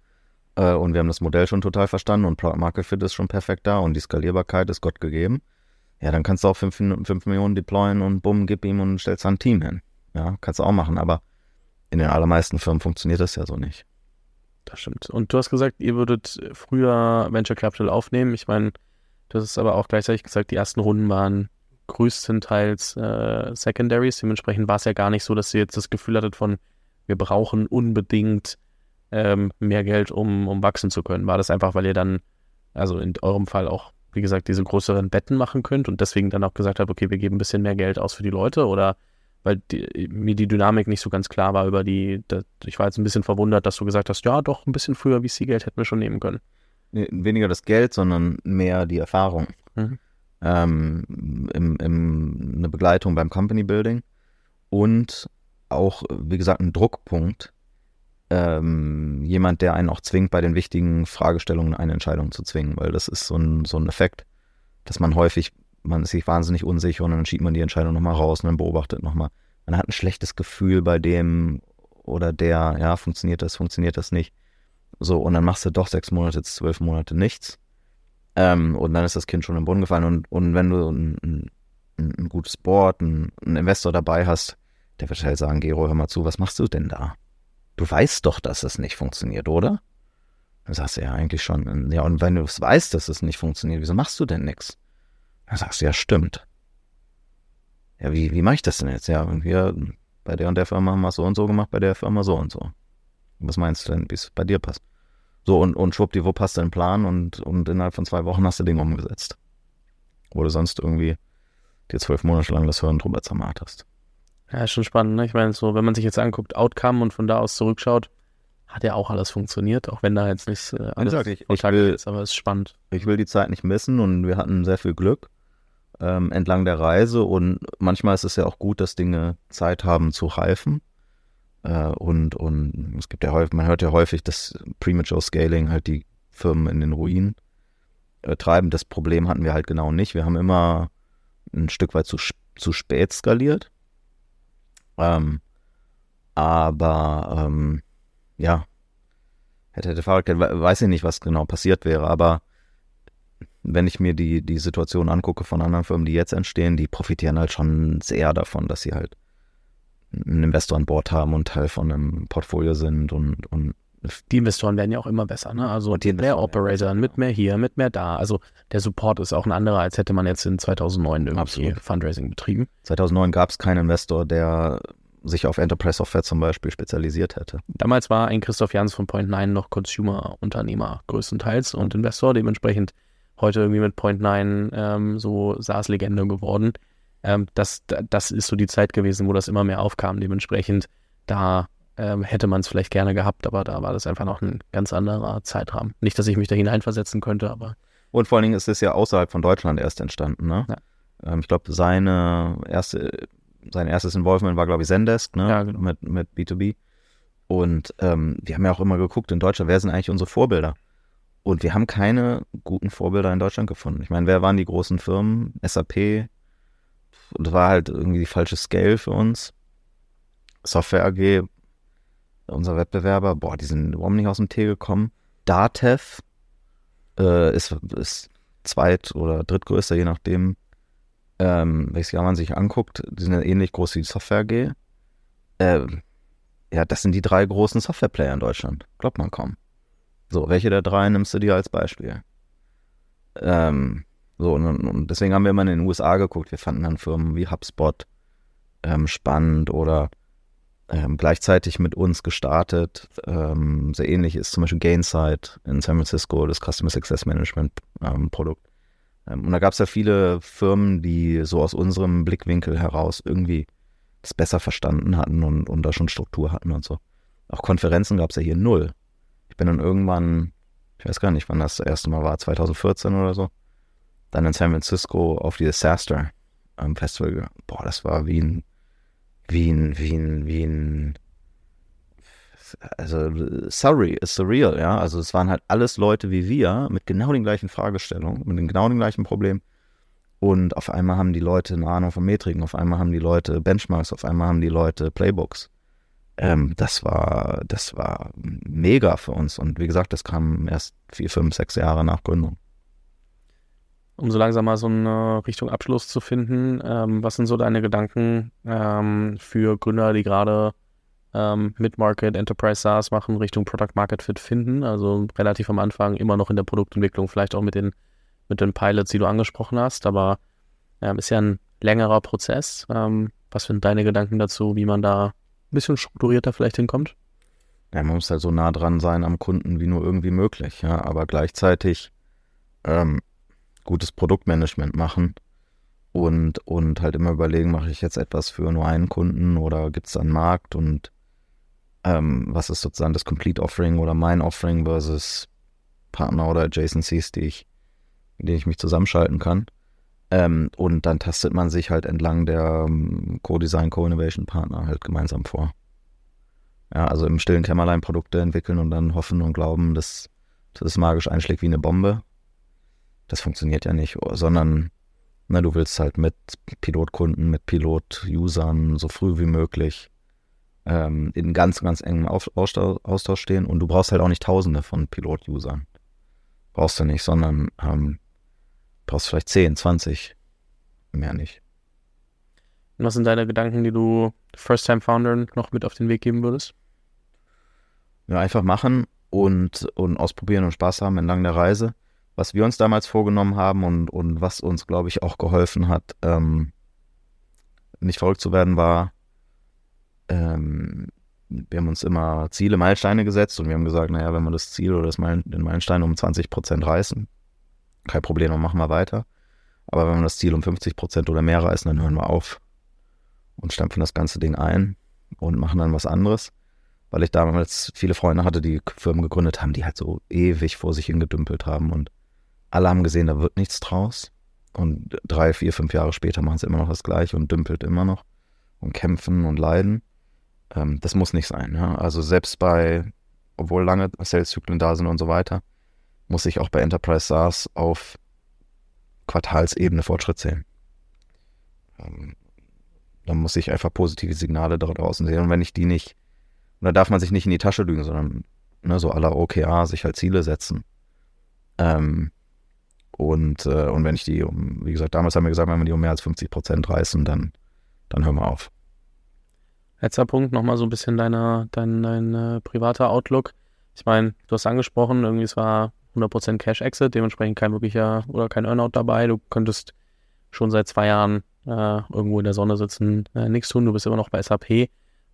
Äh, und wir haben das Modell schon total verstanden und Market Fit ist schon perfekt da und die Skalierbarkeit ist Gott gegeben. Ja, dann kannst du auch 5 Millionen deployen und bumm, gib ihm und stellst ein Team hin. Ja, kannst du auch machen, aber in den allermeisten Firmen funktioniert das ja so nicht. Das stimmt. Und du hast gesagt, ihr würdet früher Venture Capital aufnehmen. Ich meine, du hast aber auch gleichzeitig gesagt, die ersten Runden waren größtenteils äh, Secondaries. Dementsprechend war es ja gar nicht so, dass ihr jetzt das Gefühl hattet von, wir brauchen unbedingt ähm, mehr Geld, um, um wachsen zu können. War das einfach, weil ihr dann, also in eurem Fall auch, wie gesagt, diese größeren Betten machen könnt und deswegen dann auch gesagt habt, okay, wir geben ein bisschen mehr Geld aus für die Leute oder weil die, mir die Dynamik nicht so ganz klar war über die, da, ich war jetzt ein bisschen verwundert, dass du gesagt hast, ja, doch, ein bisschen früher VC-Geld hätten wir schon nehmen können. Weniger das Geld, sondern mehr die Erfahrung. Mhm. Ähm, im, im, eine Begleitung beim Company Building und auch, wie gesagt, ein Druckpunkt. Ähm, jemand, der einen auch zwingt, bei den wichtigen Fragestellungen eine Entscheidung zu zwingen, weil das ist so ein, so ein Effekt, dass man häufig, man ist sich wahnsinnig unsicher und dann schiebt man die Entscheidung nochmal raus und dann beobachtet nochmal. Man hat ein schlechtes Gefühl bei dem oder der, ja, funktioniert das, funktioniert das nicht. So, und dann machst du doch sechs Monate, zwölf Monate nichts. Ähm, und dann ist das Kind schon im Boden gefallen. Und, und wenn du ein, ein, ein gutes Board, ein, ein Investor dabei hast, der wird halt sagen, Gero, hör mal zu, was machst du denn da? Du weißt doch, dass es nicht funktioniert, oder? Dann sagst du ja eigentlich schon. Ja, und wenn du es weißt, dass es nicht funktioniert, wieso machst du denn nichts? Dann sagst du, ja, stimmt. Ja, wie, wie mache ich das denn jetzt? Ja, wir bei der und der Firma haben wir so und so gemacht, bei der Firma so und so. Was meinst du denn, wie es bei dir passt? So, und, und schwuppdiwupp hast du einen Plan und, und innerhalb von zwei Wochen hast du Dinge umgesetzt. Wo du sonst irgendwie dir zwölf Monate lang das Hirn drüber zermarrt hast. Ja, ist schon spannend, ne? Ich meine, so, wenn man sich jetzt anguckt, Outcome und von da aus zurückschaut, hat ja auch alles funktioniert, auch wenn da jetzt nicht äh, alles ich- ich will- ist, aber es ist spannend. Ich will die Zeit nicht missen und wir hatten sehr viel Glück ähm, entlang der Reise und manchmal ist es ja auch gut, dass Dinge Zeit haben zu reifen. Äh, und, und es gibt ja häufig, man hört ja häufig, dass Premature Scaling halt die Firmen in den Ruin äh, treiben. Das Problem hatten wir halt genau nicht. Wir haben immer ein Stück weit zu, zu spät skaliert. Ähm, aber ähm, ja, hätte, hätte Fahrradkette, we- weiß ich nicht, was genau passiert wäre, aber wenn ich mir die, die Situation angucke von anderen Firmen, die jetzt entstehen, die profitieren halt schon sehr davon, dass sie halt einen Investor an Bord haben und Teil von einem Portfolio sind und, und Die Investoren werden ja auch immer besser, ne? Also mit mehr Investoren werden Operator, besser, mit mehr hier, mit mehr da. Also der Support ist auch ein anderer, als hätte man jetzt in 2009 irgendwie Absolut. Fundraising betrieben. 2009 gab es keinen Investor, der sich auf Enterprise Software zum Beispiel spezialisiert hätte. Damals war ein Christoph Jans von Point9 noch Consumer-Unternehmer größtenteils und Investor, dementsprechend heute irgendwie mit Point9 ähm, so SaaS-Legende geworden. Ähm, das, da- das ist so die Zeit gewesen, wo das immer mehr aufkam. Dementsprechend, da ähm, hätte man es vielleicht gerne gehabt, aber da war das einfach noch ein ganz anderer Zeitrahmen. Nicht, dass ich mich da hineinversetzen könnte, aber Und vor allen Dingen ist es ja außerhalb von Deutschland erst entstanden. Ne? Ja. Ähm, ich glaube, seine erste, sein erstes Involvement war, glaube ich, Zendesk ne? Ja, genau. mit, mit B2B. Und ähm, wir haben ja auch immer geguckt in Deutschland, wer sind eigentlich unsere Vorbilder? Und wir haben keine guten Vorbilder in Deutschland gefunden. Ich meine, wer waren die großen Firmen? SAP. Das war halt irgendwie die falsche Scale für uns. Software AG, unser Wettbewerber, boah, die sind überhaupt nicht aus dem Tee gekommen. Datev äh, ist, ist zweit- oder drittgrößter, je nachdem, ähm, welches Jahr man sich anguckt. Die sind ja ähnlich groß wie die Software AG. Ähm, ja, das sind die drei großen Softwareplayer in Deutschland. Glaubt man kaum. So, welche der drei nimmst du dir als Beispiel? Ähm, so, und, und deswegen haben wir immer in den USA geguckt. Wir fanden dann Firmen wie HubSpot ähm, spannend oder ähm, gleichzeitig mit uns gestartet. Ähm, sehr ähnlich ist zum Beispiel Gainsight in San Francisco, das Customer Success Management ähm, Produkt. Ähm, und da gab es ja viele Firmen, die so aus unserem Blickwinkel heraus irgendwie das besser verstanden hatten und, und da schon Struktur hatten und so. Auch Konferenzen gab es ja hier null. Ich bin dann irgendwann, ich weiß gar nicht, wann das, das erste Mal war, 2014 oder so, dann in San Francisco auf die Disaster ähm, Festival. Boah, das war wie ein, wie ein, wie ein, wie ein, also sorry, ist surreal, ja. Also es waren halt alles Leute wie wir mit genau den gleichen Fragestellungen, mit genau den gleichen Problemen. Und auf einmal haben die Leute eine Ahnung von Metriken, auf einmal haben die Leute Benchmarks, auf einmal haben die Leute Playbooks. Ähm, das war, das war mega für uns. Und wie gesagt, das kam erst vier, fünf, sechs Jahre nach Gründung. Um so langsam mal so eine Richtung Abschluss zu finden, ähm, was sind so deine Gedanken ähm, für Gründer, die gerade ähm, Mid-Market, Enterprise SaaS machen, Richtung Product Market Fit finden? Also relativ am Anfang immer noch in der Produktentwicklung, vielleicht auch mit den, mit den Pilots, die du angesprochen hast, aber ähm, ist ja ein längerer Prozess. Ähm, was sind deine Gedanken dazu, wie man da ein bisschen strukturierter vielleicht hinkommt? Ja, man muss halt so nah dran sein am Kunden wie nur irgendwie möglich, ja, aber gleichzeitig ähm, gutes Produktmanagement machen und, und halt immer überlegen, mache ich jetzt etwas für nur einen Kunden oder gibt es einen Markt und ähm, was ist sozusagen das Complete Offering oder mein Offering versus Partner oder Adjacencies, die ich, denen ich mich zusammenschalten kann. Ähm, und dann tastet man sich halt entlang der ähm, Co-Design, Co-Innovation Partner halt gemeinsam vor. Ja, also im stillen Kämmerlein Produkte entwickeln und dann hoffen und glauben, dass, es magisch einschlägt wie eine Bombe. Das funktioniert ja nicht, sondern na, du willst halt mit Pilotkunden, mit Pilot-Usern so früh wie möglich ähm, in ganz, ganz engem Austausch stehen und du brauchst halt auch nicht tausende von Pilot-Usern. Brauchst du nicht, sondern ähm, brauchst vielleicht 10, 20, mehr nicht. Und was sind deine Gedanken, die du First-Time-Foundern noch mit auf den Weg geben würdest? Ja, einfach machen und, und ausprobieren und Spaß haben entlang der Reise. Was wir uns damals vorgenommen haben und, und was uns, glaube ich, auch geholfen hat, ähm, nicht verrückt zu werden, war, ähm, wir haben uns immer Ziele, Meilensteine gesetzt und wir haben gesagt, naja, wenn wir das Ziel oder das Meilen, den Meilenstein um 20 Prozent reißen, kein Problem, dann machen wir weiter. Aber wenn wir das Ziel um 50 Prozent oder mehr reißen, dann hören wir auf und stampfen das ganze Ding ein und machen dann was anderes weil ich damals viele Freunde hatte, die Firmen gegründet haben, die halt so ewig vor sich hingedümpelt haben und alle haben gesehen, da wird nichts draus. Und drei, vier, fünf Jahre später machen sie immer noch das Gleiche und dümpelt immer noch und kämpfen und leiden. Ähm, das muss nicht sein. Ja? Also selbst bei, obwohl lange Sales-Zyklen da sind und so weiter, muss ich auch bei Enterprise SaaS auf Quartalsebene Fortschritt sehen. Ähm, dann muss ich einfach positive Signale da draußen sehen. Und wenn ich die nicht, da darf man sich nicht in die Tasche lügen, sondern ne, so aller OKA sich halt Ziele setzen. Ähm, und, äh, und wenn ich die um, wie gesagt, damals haben wir gesagt, wenn wir die um mehr als 50 Prozent reißen, dann, dann hören wir auf. Letzter Punkt, nochmal so ein bisschen deiner, dein, dein äh, privater Outlook. Ich meine, du hast angesprochen, irgendwie es war 100% Cash Exit, dementsprechend kein wirklicher oder kein Earnout dabei. Du könntest schon seit zwei Jahren äh, irgendwo in der Sonne sitzen, äh, nichts tun. Du bist immer noch bei SAP.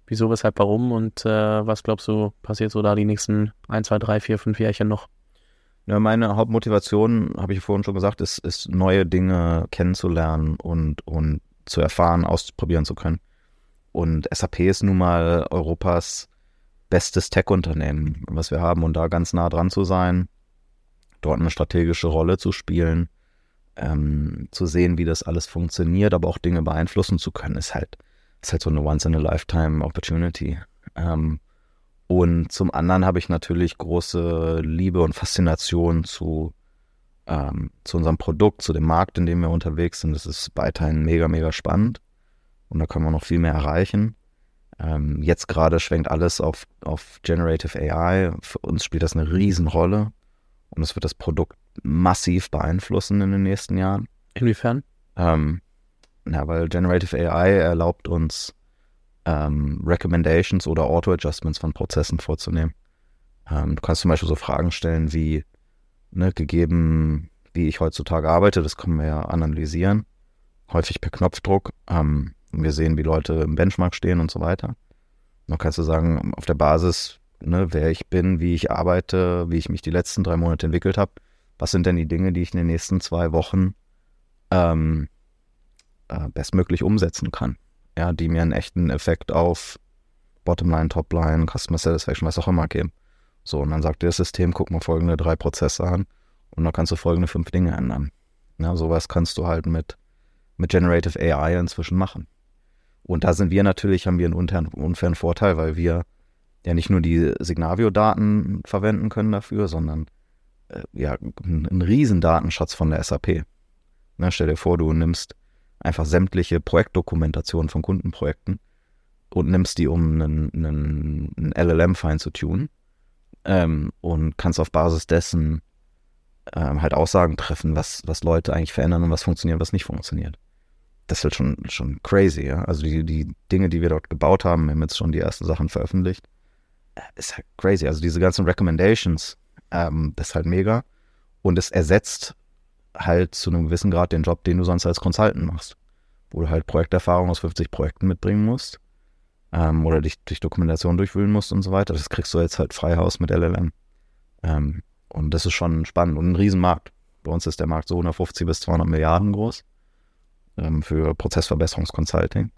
Wieso, weshalb, warum und äh, was glaubst du, passiert so da die nächsten 1, 2, 3, 4, 5 Jährchen noch? Ja, meine Hauptmotivation, habe ich vorhin schon gesagt, ist, ist neue Dinge kennenzulernen und, und zu erfahren, ausprobieren zu können. Und SAP ist nun mal Europas bestes Tech-Unternehmen, was wir haben. Und da ganz nah dran zu sein, dort eine strategische Rolle zu spielen, ähm, zu sehen, wie das alles funktioniert, aber auch Dinge beeinflussen zu können, ist halt, ist halt so eine Once-in-a-Lifetime-Opportunity. Ähm, und zum anderen habe ich natürlich große Liebe und Faszination zu, ähm, zu unserem Produkt, zu dem Markt, in dem wir unterwegs sind. Das ist weiterhin mega, mega spannend. Und da können wir noch viel mehr erreichen. Ähm, jetzt gerade schwenkt alles auf, auf Generative AI. Für uns spielt das eine Riesenrolle. Und es wird das Produkt massiv beeinflussen in den nächsten Jahren. Inwiefern? Ähm, na, weil Generative AI erlaubt uns, ähm, Recommendations oder Auto-Adjustments von Prozessen vorzunehmen. Ähm, du kannst zum Beispiel so Fragen stellen wie, ne, gegeben, wie ich heutzutage arbeite, das können wir ja analysieren, häufig per Knopfdruck. Ähm, wir sehen, wie Leute im Benchmark stehen und so weiter. dann kannst du sagen, auf der Basis, ne, wer ich bin, wie ich arbeite, wie ich mich die letzten drei Monate entwickelt habe, was sind denn die Dinge, die ich in den nächsten zwei Wochen ähm, äh, bestmöglich umsetzen kann. Ja, die mir einen echten Effekt auf Bottomline, Topline, Customer Satisfaction, was auch immer geben. So, und dann sagt dir das System, guck mal folgende drei Prozesse an und dann kannst du folgende fünf Dinge ändern. Ja, sowas kannst du halt mit, mit Generative AI inzwischen machen. Und da sind wir natürlich, haben wir einen unfairen Vorteil, weil wir ja nicht nur die Signavio-Daten verwenden können dafür, sondern äh, ja, einen riesen Datenschatz von der SAP. Ne, stell dir vor, du nimmst einfach sämtliche Projektdokumentationen von Kundenprojekten und nimmst die, um einen, einen, einen LLM fein zu tunen ähm, und kannst auf Basis dessen ähm, halt Aussagen treffen, was, was Leute eigentlich verändern und was funktioniert, was nicht funktioniert. Das ist halt schon, schon crazy, ja. Also die, die Dinge, die wir dort gebaut haben, wir haben jetzt schon die ersten Sachen veröffentlicht, äh, ist halt crazy. Also diese ganzen Recommendations, ähm, das ist halt mega. Und es ersetzt halt zu einem gewissen Grad den Job, den du sonst als Consultant machst. Wo du halt Projekterfahrung aus 50 Projekten mitbringen musst. Ähm, oder dich durch Dokumentation durchwühlen musst und so weiter. Das kriegst du jetzt halt frei Haus mit LLM. Ähm, und das ist schon spannend und ein Riesenmarkt. Bei uns ist der Markt so 150 bis 200 Milliarden groß ähm, für Prozessverbesserungskonsulting.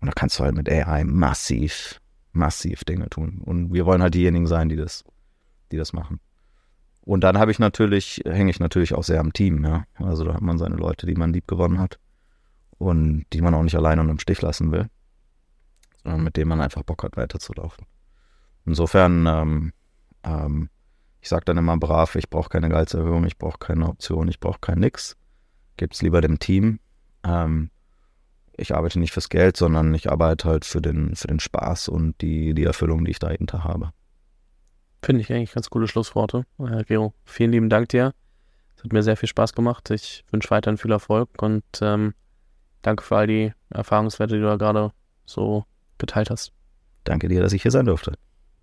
Und da kannst du halt mit AI massiv, massiv Dinge tun. Und wir wollen halt diejenigen sein, die das, die das machen. Und dann habe ich natürlich, hänge ich natürlich auch sehr am Team, ja. Also da hat man seine Leute, die man lieb gewonnen hat und die man auch nicht alleine und im Stich lassen will, sondern mit denen man einfach Bock hat, weiterzulaufen. Insofern, ähm, ähm, ich sage dann immer brav, ich brauche keine Gehaltserhöhung, ich brauche keine Option, ich brauche kein Nix. Gib's lieber dem Team. Ähm, ich arbeite nicht fürs Geld, sondern ich arbeite halt für den, für den Spaß und die, die Erfüllung, die ich dahinter habe. Finde ich eigentlich ganz coole Schlussworte. Herr Gero, vielen lieben Dank dir. Es hat mir sehr viel Spaß gemacht. Ich wünsche weiterhin viel Erfolg und ähm, danke für all die Erfahrungswerte, die du da gerade so geteilt hast. Danke dir, dass ich hier sein durfte.